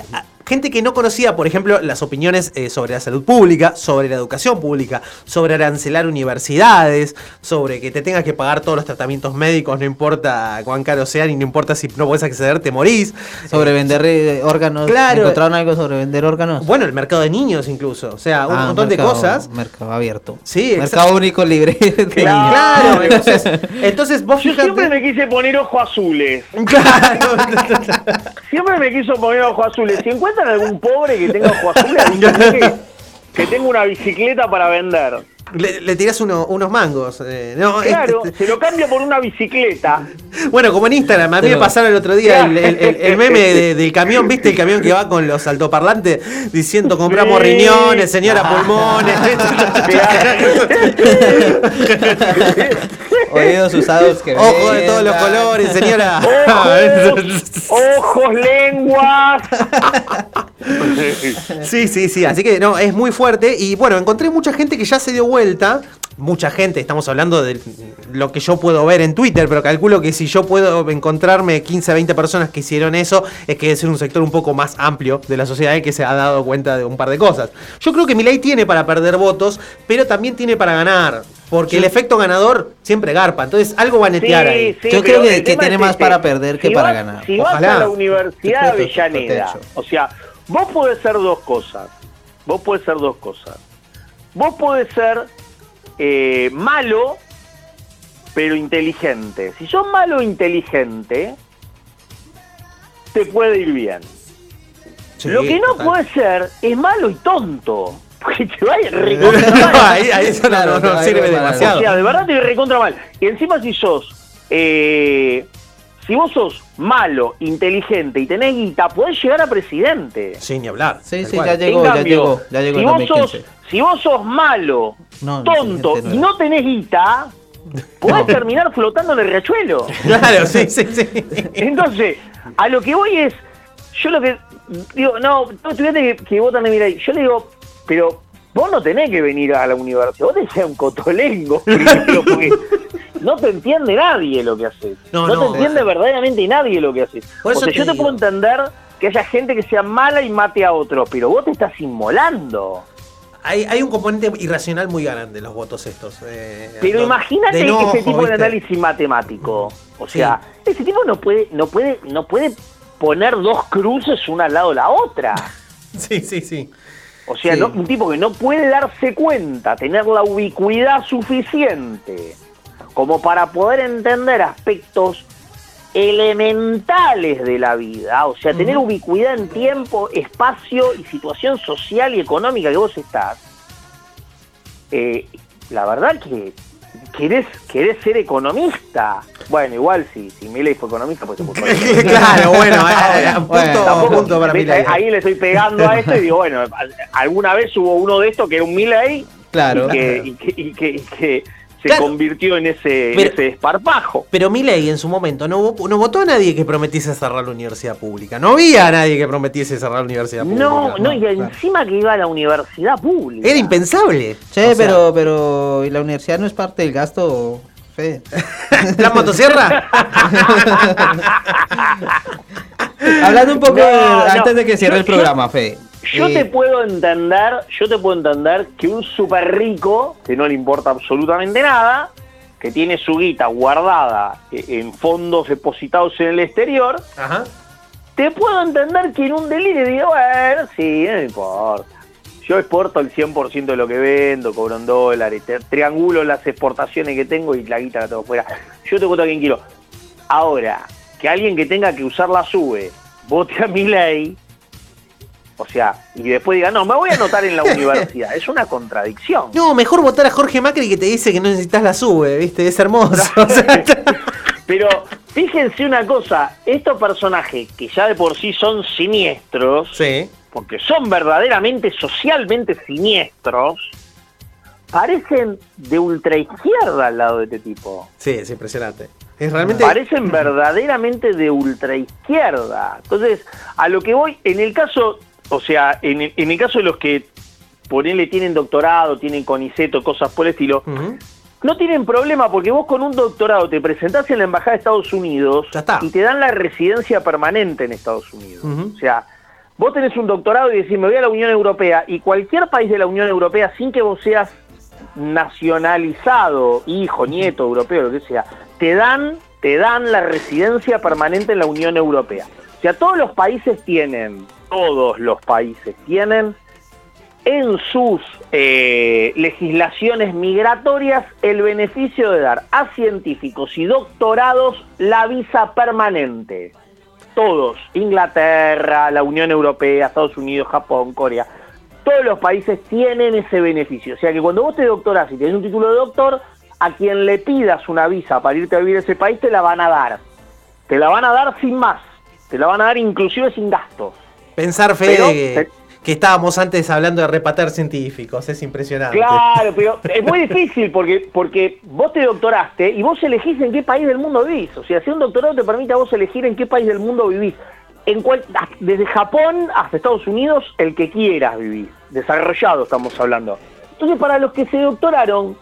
Gente que no conocía, por ejemplo, las opiniones eh, sobre la salud pública, sobre la educación pública, sobre arancelar universidades, sobre que te tengas que pagar todos los tratamientos médicos, no importa cuán caros sean y no importa si no puedes acceder, te morís. Sobre vender eh, órganos. Claro. ¿Encontraron algo sobre vender órganos? Bueno, el mercado de niños incluso, o sea, un Ah, montón mercado- de cosas. Mercado abierto. Sí, Mercado único libre. de Claro, niños. entonces, entonces vos Yo fíjate. siempre me quise poner ojos azules. siempre me quiso poner ojos azules. Si encuentran algún pobre que tenga avísenme que, que tengo una bicicleta para vender. Le, le tirás uno- unos mangos. eh, no, Claro, este- se lo cambio por una bicicleta. Bueno, como en Instagram, a mí me pasaron el otro día el, el- el- el meme de- del camión, ¿viste? El camión que va con los altoparlantes diciendo compramos riñones, señora pulmones. Oídos usados que Ojos de todos los colores, señora. Ojos, ojos, lenguas. Sí, sí, sí. Así que no, es muy fuerte. Y bueno, encontré mucha gente que ya se dio vuelta. Mucha gente, estamos hablando de lo que yo puedo ver en Twitter, pero calculo que si yo puedo encontrarme 15, 20 personas que hicieron eso, es que es un sector un poco más amplio de la sociedad y que se ha dado cuenta de un par de cosas. Yo creo que Milei tiene para perder votos, pero también tiene para ganar. Porque el efecto ganador siempre garpa, entonces algo va a netear Sí, ahí. sí, Yo creo que- tiene es más este. para perder que para ganar. Si vas Ojalá. a la Universidad de. Avellaneda, o sea, vos podés ser dos cosas. Vos podés ser dos cosas. Vos podés ser eh, malo, pero inteligente. Si sos malo e inteligente, te puede ir bien. Sí, Lo que no total. puede ser es malo y tonto. Porque te va a ir recontra No, mal. ahí, ahí eso no, no- no sirve demasiado. O sea, de verdad te recontra mal. Y encima si sos, eh, si vos sos malo, inteligente y tenés guita, podés llegar a presidente. Sí, ni hablar. Sí, sí, ya llegó, En ya cambio, llegó, ya llegó si vos, sos, 2015. si vos sos malo, No, tonto no y no tenés guita, podés terminar flotando en el riachuelo. Claro, sí, sí, sí. Entonces, a lo que voy es, yo lo que digo, no, no estudiantes que, que votan de yo le digo, pero vos no tenés que venir a la universidad, vos tenés que ser un cotolengo, primero, porque no te entiende nadie lo que haces. No, No, no, te entiende verdaderamente nadie lo que haces. Por eso o sea, te yo te digo. puedo entender que haya gente que sea mala y mate a otros, pero vos te estás inmolando. Hay, hay un componente irracional muy grande en los votos estos. eh, Pero imagínate enojo, ese tipo de análisis matemático. O sea, ese tipo no puede, no puede, no puede poner dos cruces una al lado de la otra. Sí, sí, sí. O sea, Sí. no- un tipo que no puede darse cuenta, tener la ubicuidad suficiente como para poder entender aspectos elementales de la vida, o sea, tener ubicuidad en tiempo, espacio y situación social y económica que vos estás, eh, la verdad que querés, querés ser economista. Bueno, igual si, si Milei fue economista, pues se puso Claro, bueno, eh, eh, punto, Bueno, tampoco- punto para. Ahí le estoy pegando a esto y digo, bueno, al- alguna vez hubo uno de estos que era un Milei Claro. y, que, y, que, y que- y que se Claro. convirtió en ese, Pero- ese desparpajo. Pero Milei en su momento no, vo- no votó a nadie que prometiese cerrar la universidad pública. No había a nadie que prometiese cerrar la universidad pública. No, no, y encima que iba a la universidad pública. Era impensable. Che, O sea, pero, pero ¿y la universidad no es parte del gasto, Fede? ¿Plan motosierra? Hablando un poco No, de- no. antes de que cierre el programa, Fede. Yo Eh, te puedo entender, yo te puedo entender que un super rico, que no le importa absolutamente nada, que tiene su guita guardada eh, en fondos depositados en el exterior, Ajá. te puedo entender que en un delirio diga, bueno, sí, no me importa. Yo exporto el 100% de lo que vendo, cobro en dólares, triangulo las exportaciones que tengo y la guita la tengo fuera. Yo te cuento a quien quiero. Ahora, que alguien que tenga que usar la SUBE vote a mi ley, O sea, y después diga, no, me voy a anotar en la universidad. Es una contradicción. No, mejor votar a Jorge Macri que te dice que no necesitas la sube, ¿viste? Es hermoso. O sea, Pero fíjense una cosa, estos personajes que ya de por sí son siniestros, porque son verdaderamente socialmente siniestros, parecen de ultraizquierda al lado de este tipo. sí, es impresionante. Es realmente. Parecen verdaderamente de ultraizquierda. Entonces, a lo que voy, en el caso, o sea, en, el- en el caso de los que ponele tienen doctorado, tienen coniceto, cosas por el estilo, no tienen problema porque vos con un doctorado te presentás en la Embajada de Estados Unidos y te dan la residencia permanente en Estados Unidos. O sea, vos tenés un doctorado y decís, me voy a la Unión Europea y cualquier país de la Unión Europea, sin que vos seas nacionalizado, hijo, nieto, europeo, lo que sea, te dan, te dan la residencia permanente en la Unión Europea. O sea, todos los países tienen, todos los países tienen en sus eh, legislaciones migratorias el beneficio de dar a científicos y doctorados la visa permanente. Todos, Inglaterra, la Unión Europea, Estados Unidos, Japón, Corea, todos los países tienen ese beneficio. O sea que cuando vos te doctorás y tenés un título de doctor, a quien le pidas una visa para irte a vivir a ese país te la van a dar. Te la van a dar sin más. Te la van a dar inclusive sin gastos. Pensar, Fede, Pero- que, que estábamos antes hablando de repatar científicos. Es impresionante. Claro, pero es muy difícil porque, porque vos te doctoraste y vos elegís en qué país del mundo vivís. O sea, si un doctorado te permite a vos elegir en qué país del mundo vivís. En cual, desde Japón hasta Estados Unidos, el que quieras vivir. Desarrollado estamos hablando. Entonces, para los que se doctoraron,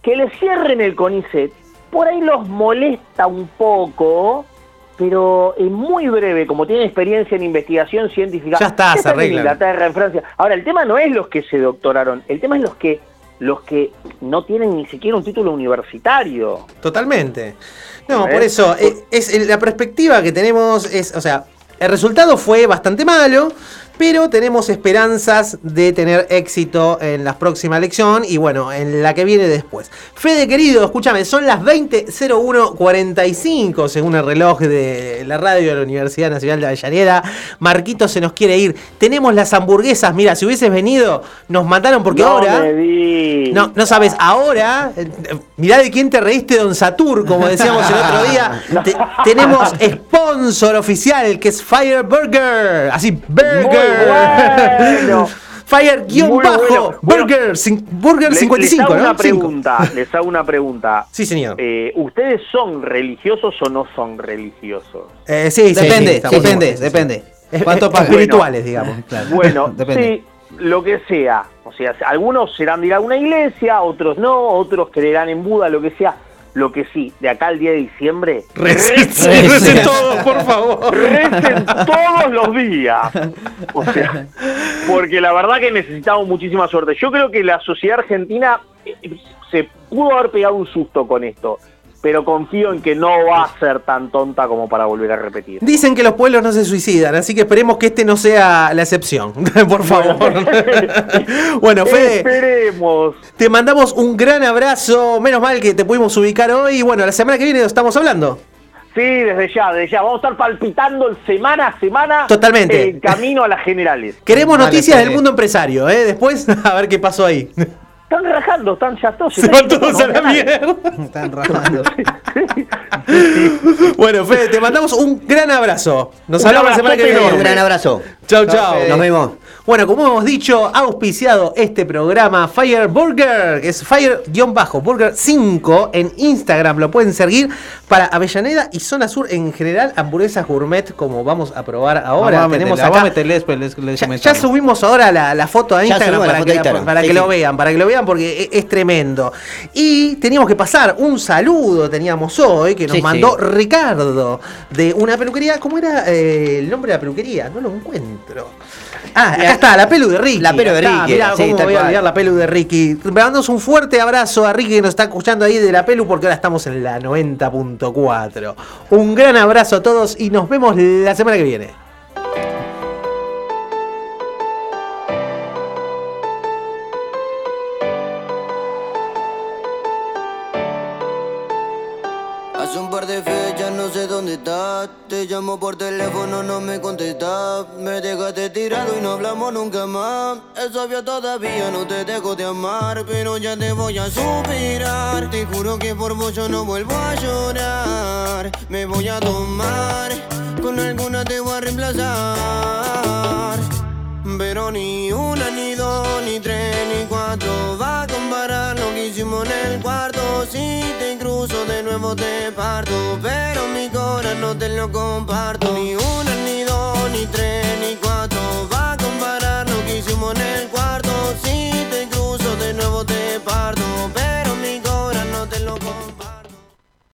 que les cierren el CONICET, por ahí los molesta un poco, pero es muy breve, como tienen experiencia en investigación científica. Ya está, se están en. Inglaterra, en Francia. Ahora, el tema no es los que se doctoraron, el tema es los que los que no tienen ni siquiera un título universitario. Totalmente. No, ¿Eh? por eso, eh, es, la perspectiva que tenemos es, o sea, el resultado fue bastante malo, pero tenemos esperanzas de tener éxito en la próxima elección y bueno, en la que viene después. Fede querido, escúchame, son las 20.01.45 según el reloj de la radio de la Universidad Nacional de Avellaneda. Marquito se nos quiere ir. Tenemos las hamburguesas, mira, si hubieses venido, nos mataron porque No ahora... me. No, no sabes, ahora, eh, mirá de quién te reíste, Don Satur, como decíamos el otro día. Te- tenemos sponsor oficial, que es Fire Burger. Así, Burger. Muy bajo, bueno. Bueno, Burger, Les- 55, les hago ¿no? una pregunta, les hago una pregunta. Sí, señor. Eh, ¿Ustedes son religiosos o no son religiosos? Eh, sí, sí, Depende, sí, estamos depende, sí, sí. depende. ¿Cuánto pagan? Espirituales, digamos. Bueno, Depende. sí, lo que sea. O sea, algunos serán de ir a una iglesia, otros no, otros creerán en Buda, lo que sea. Lo que sí, de acá al 10 de diciembre, Recen, recen todos, por favor. recen todos los días. O sea, porque la verdad que necesitamos muchísima suerte. Yo creo que la sociedad argentina eh, se pudo haber pegado un susto con esto, pero confío en que no va a ser tan tonta como para volver a repetir. Dicen que los pueblos no se suicidan, así que esperemos que este no sea la excepción. por favor. bueno, Fede. Esperemos. Te mandamos un gran abrazo. Menos mal que te pudimos ubicar hoy. Y bueno, la semana que viene nos estamos hablando. Sí, desde ya, desde ya. Vamos a estar palpitando semana a semana. Totalmente. En camino a las generales. Queremos Vale, noticias del mundo empresario, ¿eh? Después, a ver qué pasó ahí. Están rajando, están ya todos. Se van todos a la mierda. Están rajando. Bueno, Fede, te mandamos un gran abrazo. Nos hablamos la semana que viene. Un gran abrazo. Chau, Chau. Nos vemos. Bueno, como hemos dicho, ha auspiciado este programa Fire Burger, que es Fire-Burger 5 en Instagram. Lo pueden seguir para Avellaneda y Zona Sur en general, hamburguesas gourmet, como vamos a probar ahora. Vamos a Tenemos acá. les- les Ya, subimos ahora la, la foto a Instagram para, foto que, a Instagram. para Sí, que sí. lo vean, para que lo vean porque e- es, tremendo. Y teníamos que pasar un saludo, teníamos hoy, que nos Sí, mandó. Ricardo de una peluquería. ¿Cómo era eh, el nombre de la peluquería? No lo encuentro. Ah, acá está, la pelu de Ricky. La pelu de está, Ricky, Mirá sí, cómo voy a olvidar la pelu de Ricky. Le mandamos un fuerte abrazo a Ricky que nos está escuchando ahí de la pelu porque ahora estamos en la 90.4. Un gran abrazo a todos y nos vemos la semana que viene. Llamo por teléfono, no me contestas. Me dejaste tirado y no hablamos nunca más. Es obvio todavía, no te dejo de amar. Pero ya te voy a superar. Te juro que por vos yo no vuelvo a llorar. Me voy a tomar, con alguna te voy a reemplazar pero ni una, ni dos, ni tres, ni cuatro. Va a comparar lo que hicimos en el cuarto. Si te cruzo de nuevo te parto, pero mi corazón no te lo comparto. Ni una, ni dos, ni tres, ni cuatro. Va a comparar lo que hicimos en el cuarto. Si te cruzo de nuevo te parto.